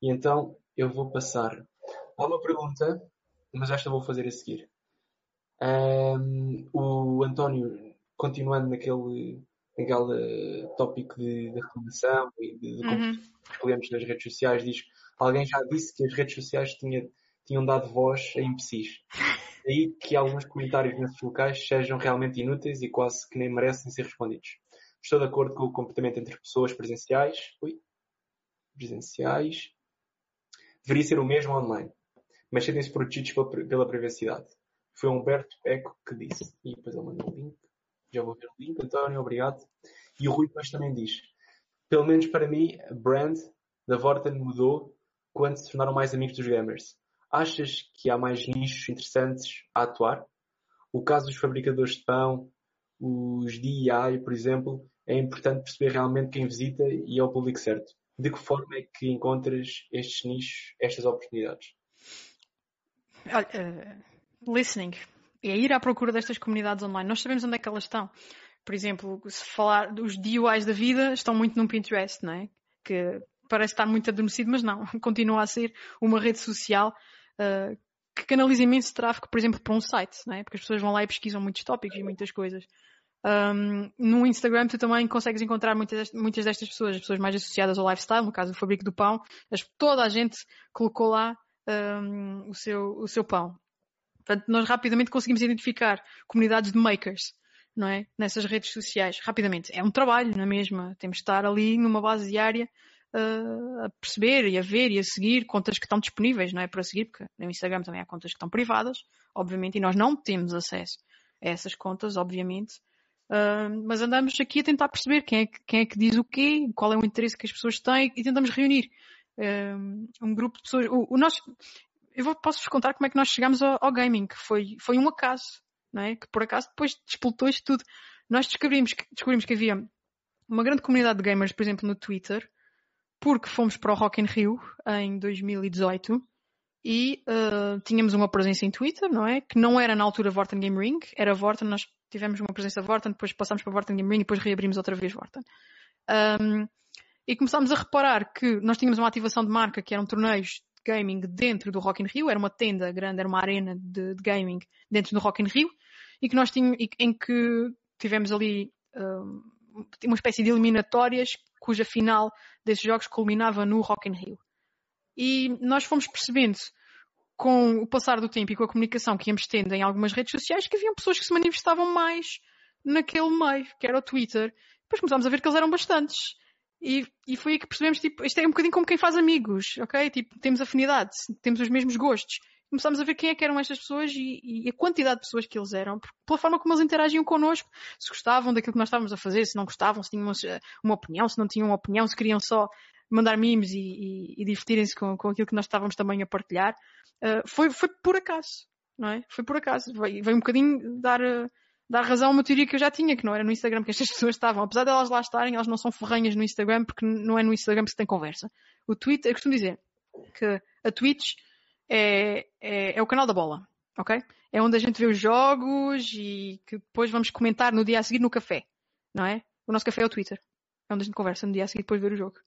E então eu vou passar Há uma pergunta, mas esta vou fazer a seguir. Um, o António, continuando naquele, naquele tópico de, de reclamação e de, de uhum. clientes nas redes sociais, diz alguém já disse que as redes sociais tinha, tinham dado voz a imbecis. Daí que alguns comentários nesses locais sejam realmente inúteis e quase que nem merecem ser respondidos. Estou de acordo com o comportamento entre pessoas presenciais. Ui, presenciais. Deveria ser o mesmo online mas sentem-se protegidos pela privacidade. Foi Humberto Eco que disse. E depois ele mandou o link. Já vou ver o link, António, obrigado. E o Rui depois também diz. Pelo menos para mim, a brand da Vorten mudou quando se tornaram mais amigos dos gamers. Achas que há mais nichos interessantes a atuar? O caso dos fabricadores de pão, os DEI, por exemplo, é importante perceber realmente quem visita e é o público certo. De que forma é que encontras estes nichos, estas oportunidades? uh, listening. É ir à procura destas comunidades online. Nós sabemos onde é que elas estão. Por exemplo, se falar dos DUIs da vida, estão muito no Pinterest, não é? Que parece estar muito adormecido, mas não. Continua a ser uma rede social uh, que canaliza imenso tráfego, por exemplo, para um site, não é? Porque as pessoas vão lá e pesquisam muitos tópicos e muitas coisas. Um, no Instagram tu também consegues encontrar muitas, muitas destas pessoas, as pessoas mais associadas ao lifestyle, no caso do Fabrico do Pão, as, toda a gente colocou lá um, o, seu, o seu pão. Portanto, nós rapidamente conseguimos identificar comunidades de makers, não é? Nessas redes sociais. Rapidamente. É um trabalho, na é mesma. Temos de estar ali numa base diária uh, a perceber e a ver e a seguir contas que estão disponíveis, não é? Para seguir, porque no Instagram também há contas que estão privadas, obviamente, e nós não temos acesso a essas contas, obviamente. Uh, mas andamos aqui a tentar perceber quem é, que, quem é que diz o quê, qual é o interesse que as pessoas têm e tentamos reunir um grupo de pessoas. O, o nosso, eu vou, posso-vos contar como é que nós chegámos ao, ao, gaming, que foi, foi um acaso, não é? Que por acaso depois despoltou isto tudo. Nós descobrimos que, descobrimos que havia uma grande comunidade de gamers, por exemplo, no Twitter, porque fomos para o Rock in Rio em 2018 e uh, tínhamos uma presença em Twitter, não é? Que não era na altura Vorten Game Ring, era Vorten, nós tivemos uma presença Vorten, depois passámos para Vorten Game e depois reabrimos outra vez Vorten. Um, e começámos a reparar que nós tínhamos uma ativação de marca que eram torneios de gaming dentro do Rock in Rio, era uma tenda grande, era uma arena de, de gaming dentro do Rock in Rio, e que nós tínhamos, em que tivemos ali um, uma espécie de eliminatórias cuja final desses jogos culminava no Rock in Rio. E nós fomos percebendo com o passar do tempo e com a comunicação que íamos tendo em algumas redes sociais que haviam pessoas que se manifestavam mais naquele meio, que era o Twitter. Depois começámos a ver que eles eram bastantes. E, e foi aí que percebemos, tipo, isto é um bocadinho como quem faz amigos, ok? Tipo, temos afinidade, temos os mesmos gostos. Começámos a ver quem é que eram estas pessoas e, e a quantidade de pessoas que eles eram, pela forma como eles interagiam connosco, se gostavam daquilo que nós estávamos a fazer, se não gostavam, se tinham uma, uma opinião, se não tinham uma opinião, se queriam só mandar memes e, e, e divertirem-se com, com aquilo que nós estávamos também a partilhar. Uh, foi, foi por acaso, não é? Foi por acaso. Veio, veio um bocadinho dar, uh, dar razão a uma teoria que eu já tinha, que não era no Instagram que estas pessoas estavam. Apesar de elas lá estarem, elas não são ferranhas no Instagram porque não é no Instagram que se tem conversa. O Twitter, eu costumo dizer que a Twitch é, é, é o canal da bola, ok? É onde a gente vê os jogos e que depois vamos comentar no dia a seguir no café, não é? O nosso café é o Twitter. É onde a gente conversa no dia a seguir depois de ver o jogo.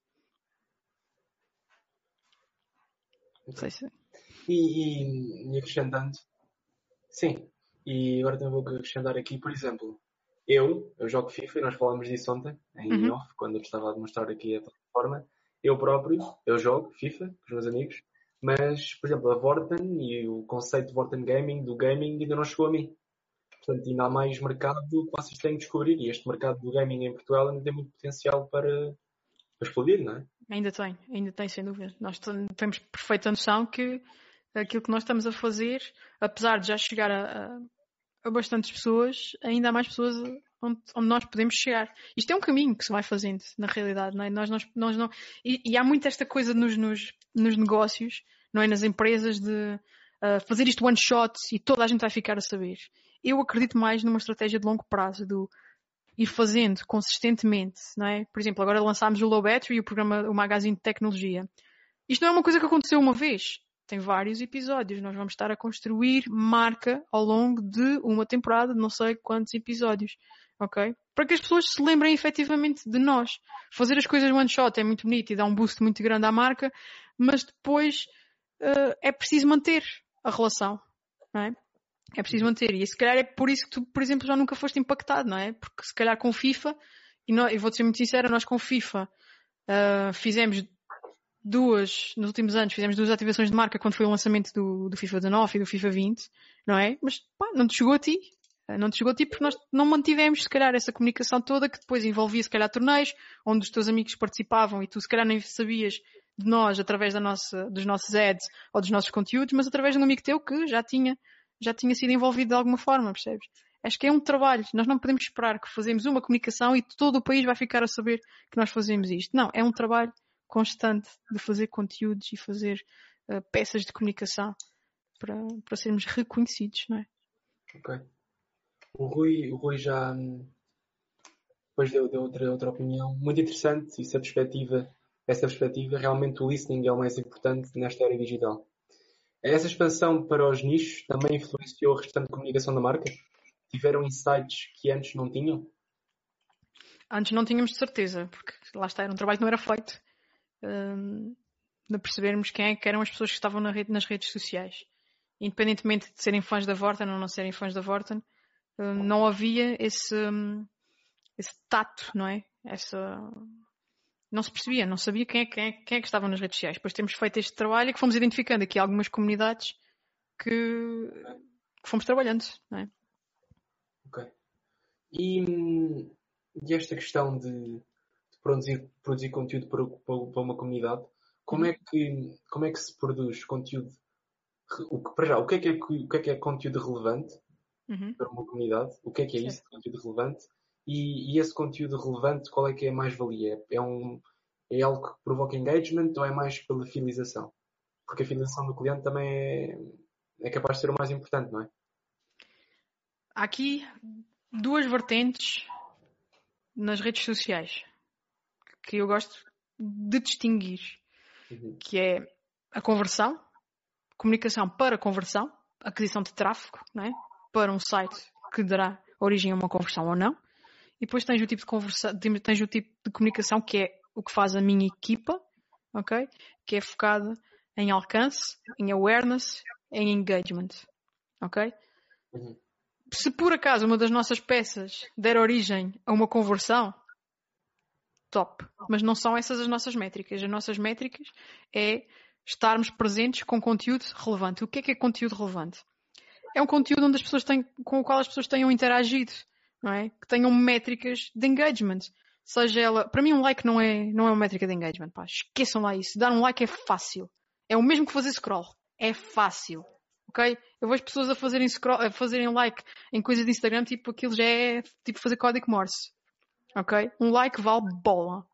Sei se... E, e, e acrescentando, sim, E agora também vou acrescentar aqui, por exemplo, eu, eu jogo FIFA e nós falámos disso ontem, em Uhum. off, quando eu estava a demonstrar aqui a plataforma. Eu próprio, eu jogo FIFA com os meus amigos, mas, por exemplo, a Vorten e o conceito de Vorten Gaming, do gaming, ainda não chegou a mim. Portanto, ainda há mais mercado que vocês têm de descobrir. E este mercado do gaming em Portugal ainda tem muito potencial para, para explodir, não é? Ainda tem, ainda tem, sem dúvida. Nós temos perfeita noção que aquilo que nós estamos a fazer, apesar de já chegar a, a- a bastantes pessoas, ainda há mais pessoas onde, onde nós podemos chegar. Isto é um caminho que se vai fazendo, na realidade, não é? Nós, nós, nós não... E, e há muito esta coisa nos, nos, nos negócios, não é? Nas empresas de ah, fazer isto one shot e toda a gente vai ficar a saber. Eu acredito mais numa estratégia de longo prazo, do ir fazendo consistentemente, não é? Por exemplo, agora lançámos o Low Battery, o programa, o magazine de tecnologia. Isto não é uma coisa que aconteceu uma vez. Tem vários episódios. Nós vamos estar a construir marca ao longo de uma temporada, não sei quantos episódios. Ok? Para que as pessoas se lembrem efetivamente de nós. Fazer as coisas one shot é muito bonito e dá um boost muito grande à marca, mas depois eh, é preciso manter a relação. Não é? É preciso manter. E se calhar é por isso que tu, por exemplo, já nunca foste impactado, não é? Porque se calhar com FIFA, e nós, eu vou-te ser muito sincera, nós com FIFA ah, fizemos duas, nos últimos anos, fizemos duas ativações de marca quando foi o lançamento do, do FIFA 19 e do FIFA 20, não é? Mas pá, não te chegou a ti. Ah, Não te chegou a ti porque nós não mantivemos, se calhar, essa comunicação toda que depois envolvia, se calhar, torneios onde os teus amigos participavam e tu, se calhar, nem sabias de nós através da nossa, dos nossos ads ou dos nossos conteúdos, mas através de um amigo teu que já tinha já tinha sido envolvido de alguma forma, percebes? Acho que é um trabalho. Nós não podemos esperar que fazemos uma comunicação e todo o país vai ficar a saber que nós fazemos isto. Não, é um trabalho constante de fazer conteúdos e fazer uh, peças de comunicação para, para sermos reconhecidos, não é? Ok. O Rui, o Rui já hum, depois deu, deu outra, outra opinião muito interessante. Isso, a perspectiva, essa perspectiva, realmente o listening é o mais importante nesta era digital. Essa expansão para os nichos também influenciou a restante comunicação da marca? Tiveram insights que antes não tinham? Antes não tínhamos de certeza, porque lá está, era um trabalho que não era feito. hum, de percebermos quem é que eram as pessoas que estavam na rede- nas redes sociais. Independentemente de serem fãs da Vorten ou não serem fãs da Vorten, hum, não havia esse, hum, esse tato, não é? Essa, não se percebia, não sabia quem é, quem, é, quem é que estava nas redes sociais. Depois temos feito este trabalho e que fomos identificando aqui algumas comunidades que, que fomos trabalhando, não é? Ok. E, hum, e esta questão de, de produzir, produzir conteúdo para, para, uma comunidade, como é que, como é que se produz conteúdo? O que, para já, o que é que é, o que é, que é conteúdo relevante Uhum. para uma comunidade? O que é que é isso, conteúdo relevante? E, e esse conteúdo relevante, qual é que é a mais-valia? É, um, é algo que provoca engagement ou é mais pela fidelização? Porque a fidelização do cliente também é, é capaz de ser o mais importante, não é? Há aqui duas vertentes nas redes sociais que eu gosto de distinguir, Uhum. que é a conversão, comunicação para conversão, aquisição de tráfego, não é? Para um site que dará origem a uma conversão ou não. E depois tens o tipo de conversa, tens o tipo de comunicação que é o que faz a minha equipa, ok? Que é focada em alcance, em awareness, em engagement, ok? Uhum. se por acaso uma das nossas peças der origem a uma conversão, top. Mas não são essas as nossas métricas. As nossas métricas é estarmos presentes com conteúdo relevante. O que é que é conteúdo relevante? É um conteúdo onde as pessoas têm, com o qual as pessoas tenham interagido, não é? Que tenham métricas de engagement. Seja ela, para mim um like não é, não é uma métrica de engagement, pá. Esqueçam lá isso. Dar um like é fácil. É o mesmo que fazer scroll. É fácil. Ok? Eu vejo pessoas a fazerem, scroll, a fazerem like em coisas de Instagram, tipo, aquilo já é tipo fazer código Morse. Ok? Um like vale bola.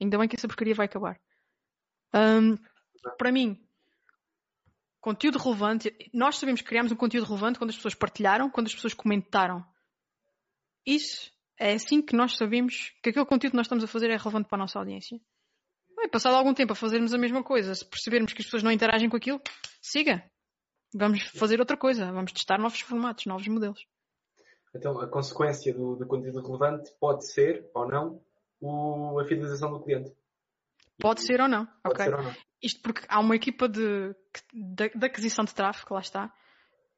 Ainda bem que essa porcaria vai acabar. Ahm, para mim, conteúdo relevante, nós sabemos que criamos um conteúdo relevante quando as pessoas partilharam, quando as pessoas comentaram. Isso é assim que nós sabemos que aquele conteúdo que nós estamos a fazer é relevante para a nossa audiência. Bem, passado algum tempo a fazermos a mesma coisa, se percebermos que as pessoas não interagem com aquilo, siga. Vamos fazer outra coisa, vamos testar novos formatos, novos modelos. Então, a consequência do, do conteúdo relevante pode ser, ou não, o, a fidelização do cliente. Pode ser ou não, Pode ok? ser ou não. Isto porque há uma equipa de, de, de aquisição de tráfego, lá está,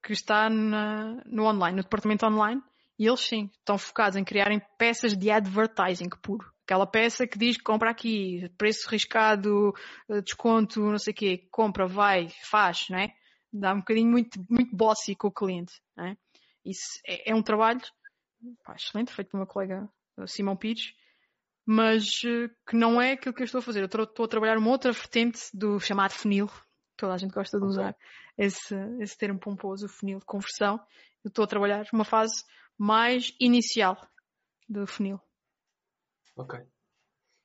que está na, no online, no departamento online, e eles sim, estão focados em criarem peças de advertising puro. Aquela peça que diz compra aqui, preço riscado, eh, desconto, não sei o quê, compra, vai, faz, não é? Dá um bocadinho muito, muito bossy com o cliente, não é? Isso é, é um trabalho pá, excelente, feito por uma colega, Simão Pires, mas eh, que não é aquilo que eu estou a fazer. Eu estou a trabalhar uma outra vertente do chamado funil. Toda a gente gosta de usar esse, esse termo pomposo, funil de conversão. Eu estou a trabalhar uma fase mais inicial do funil. Ok.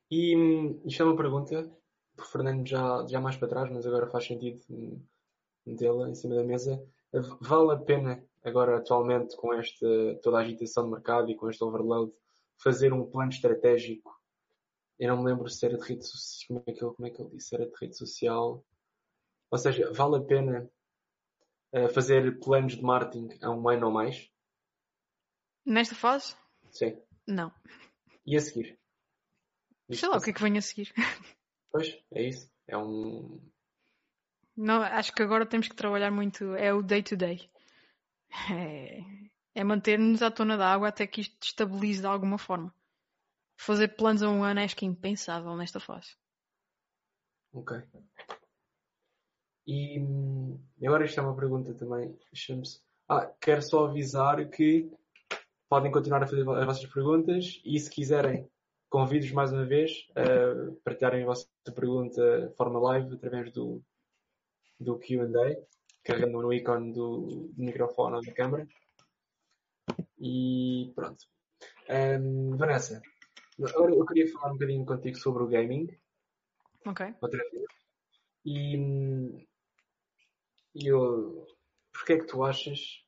E hum, isto é uma pergunta, o Fernando já, já mais para trás, mas agora faz sentido metê-la em cima da mesa. Vale a pena, agora atualmente, com esta toda a agitação de mercado e com este overload, fazer um plano estratégico. Eu não me lembro se era de rede social. Como é que ele, como é que ele disse? Era de rede social. Ou seja, vale a pena uh, fazer planos de marketing a um ano ou mais? Nesta fase? Sim. Não. E a seguir? Sei lá o que é que vem a seguir. Pois, é isso. É um. Não, acho que agora temos que trabalhar muito. É o day to day. É, é manter-nos à tona da água até que isto estabilize de alguma forma. Fazer planos a um ano acho que é impensável nesta fase. Ok. E agora isto é uma pergunta também. Ah, quero só avisar que podem continuar a fazer as vossas perguntas e se quiserem convido-vos mais uma vez a partilharem a vossa pergunta de forma live através do, do QA, carregando no ícone do, do microfone ou da câmera. E pronto. Um, Vanessa, agora eu queria falar um bocadinho contigo sobre o gaming. Ok. Outra vez. E, e eu, porque é que tu achas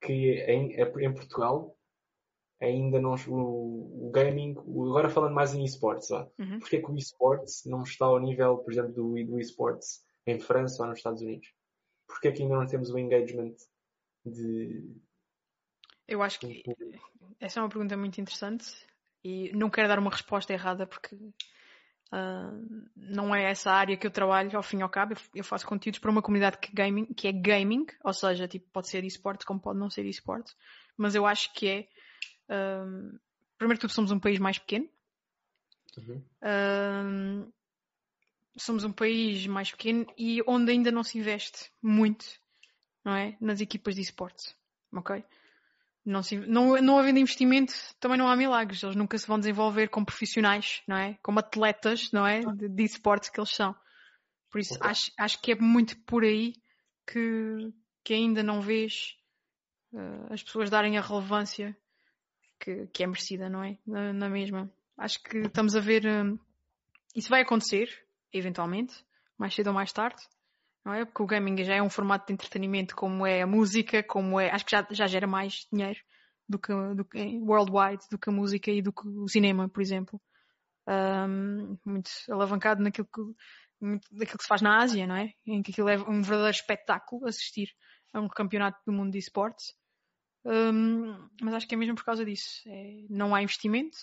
que em, em Portugal ainda não o, o gaming, agora falando mais em esportes, uhum. porque é que o esportes não está ao nível, por exemplo, do, do esportes em França ou nos Estados Unidos? Porque é que ainda não temos o engagement de, eu acho que essa é uma pergunta muito interessante e não quero dar uma resposta errada porque uh, não é essa área que eu trabalho ao fim e ao cabo. Eu faço conteúdos para uma comunidade que, gaming, que é gaming, ou seja, tipo, pode ser esportes como pode não ser esportes, mas eu acho que é. Uh, primeiro que tudo, somos um país mais pequeno. Uhum. Uh, somos um país mais pequeno e onde ainda não se investe muito, não é? Nas equipas de esportes, ok? Não, se, não, não havendo investimento, também não há milagres. Eles nunca se vão desenvolver como profissionais, não é? Como atletas, não é? De, de esportes que eles são. Por isso, acho, acho que é muito por aí que, que ainda não vês uh, as pessoas darem a relevância que, que é merecida, não é? Na, na mesma. Acho que estamos a ver. Um, isso vai acontecer, eventualmente, mais cedo ou mais tarde não é? Porque o gaming já é um formato de entretenimento como é a música, como é. Acho que já, já gera mais dinheiro do que, do que worldwide do que a música e do que o cinema, por exemplo. Um, muito alavancado naquilo que, daquilo que se faz na Ásia, não é? Em que aquilo é um verdadeiro espetáculo assistir a um campeonato do mundo de esportes. Um, mas acho que é mesmo por causa disso. É, não há investimento,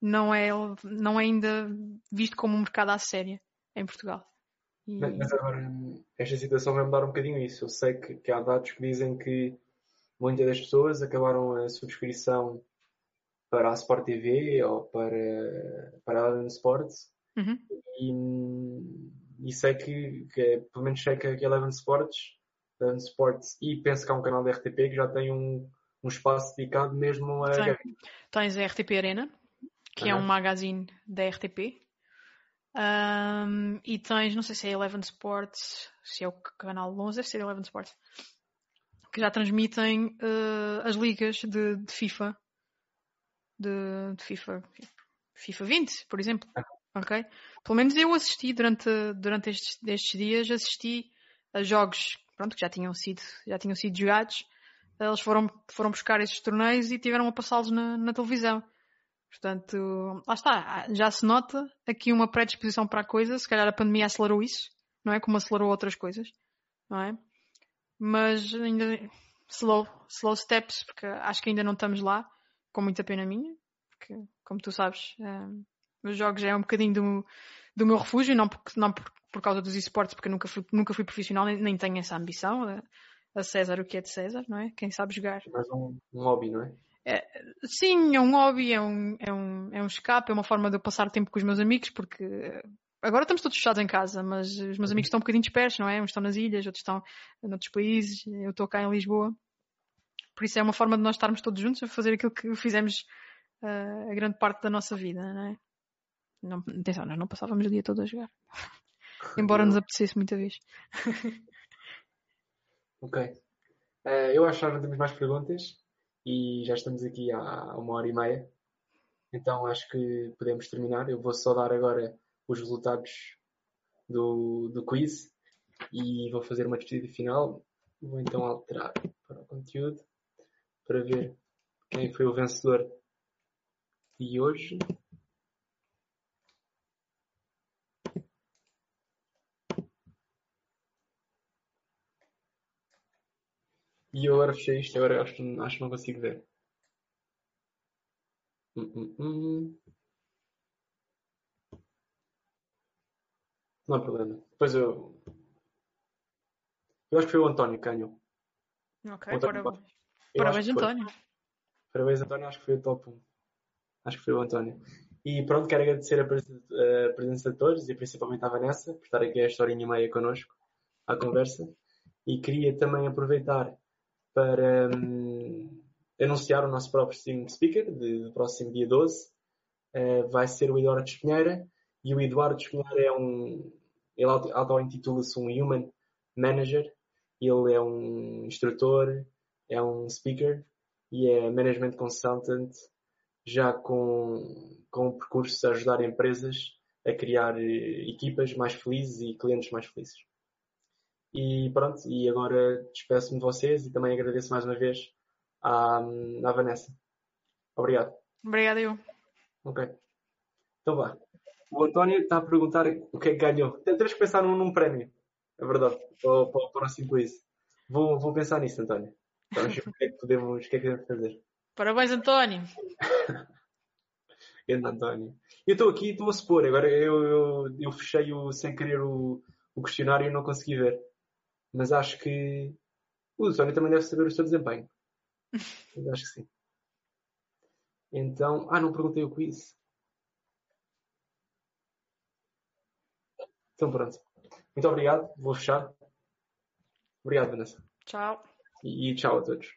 não é, não é ainda visto como um mercado à séria em Portugal. E... Mas agora, esta situação vai mudar um bocadinho isso. Eu sei que, que há dados que dizem que muitas das pessoas acabaram a subscrição para a Sport TV ou para, para a Eleven Sports uhum. e, e, sei que, que, pelo menos sei que a Eleven Sports, Eleven Sports e penso que há um canal da RTP que já tem um, um espaço dedicado mesmo a Tem. Tens a RTP Arena, que uhum. é um magazine da RTP, um, e tens, não sei se é Eleven Sports, se é o canal 11, deve ser Eleven Sports, que já transmitem uh, as ligas de, de FIFA, de, de, FIFA, FIFA 20, por exemplo. Ok? Pelo menos eu assisti durante, durante estes, estes dias, assisti a jogos pronto, que já tinham sido, já tinham sido jogados. Eles foram, foram buscar esses torneios e tiveram a passá-los na, na televisão. Portanto, lá está, já se nota aqui uma predisposição para a coisa, se calhar a pandemia acelerou isso, não é? Como acelerou outras coisas, não é? Mas ainda slow, slow steps, porque acho que ainda não estamos lá, com muita pena minha, porque, como tu sabes, um, os jogos é um bocadinho do, do meu refúgio, não, porque, não por, por causa dos esportes, porque nunca fui, nunca fui profissional, nem, nem tenho essa ambição. A César o que é de César, não é? Quem sabe jogar. Mais um, um hobby, não é? é? Sim, é um hobby, é um, é, um, é um escape, é uma forma de eu passar tempo com os meus amigos, porque agora estamos todos fechados em casa, mas os meus amigos estão um bocadinho dispersos, não é? Uns estão nas ilhas, outros estão noutros países, eu estou cá em Lisboa. Por isso é uma forma de nós estarmos todos juntos a fazer aquilo que fizemos uh, a grande parte da nossa vida, não é? Não, atenção, nós não passávamos o dia todo a jogar. Embora nos apetecesse muita vez. ok. Uh, eu acho que não temos mais perguntas e já estamos aqui há uma hora e meia. Então acho que podemos terminar. Eu vou só dar agora os resultados do, do quiz e vou fazer uma despedida final. Vou então alterar para o conteúdo para ver quem foi o vencedor de hoje. E eu agora fechei isto, agora acho, acho que não consigo ver. Hum, hum, hum. Não há problema. Depois eu. Eu acho que foi o António que ganhou. Ok, António parabéns. Parabéns, António. Parabéns, António. Acho que foi o top 1. Acho que foi o António. E pronto, quero agradecer a presença de todos e principalmente à Vanessa por estar aqui a historinha meia connosco, à conversa. E queria também aproveitar para hum, anunciar o nosso próprio Speaker do próximo dia 12. Uh, eh, vai ser o Eduardo Espinheira. E o Eduardo Espinheira é um. Ele auto-intitula-se um Human Manager. Ele é um instrutor, é um speaker e é Management Consultant já com, com percursos a ajudar empresas a criar eh, equipas mais felizes e clientes mais felizes. E pronto, e agora despeço-me de vocês e também agradeço mais uma vez à, à Vanessa. Obrigado. Obrigado, eu. Ok. Então vá. O António está a perguntar o que é que ganhou. Temos que pensar num, num prémio. É verdade. Para, para o próximo quiz. Vou, vou pensar nisso, António. Ver o que é que podemos, o que é que podemos fazer. Parabéns, António! Grande António. Eu estou aqui, estou a supor, agora eu, eu, eu fechei o, sem querer o, o questionário e não consegui ver. Mas acho que o António também deve saber o seu desempenho. Eu acho que sim. Então, ah, não perguntei o quiz. Então pronto. Muito obrigado, vou fechar. Obrigado, Vanessa. Tchau. E, e tchau a todos.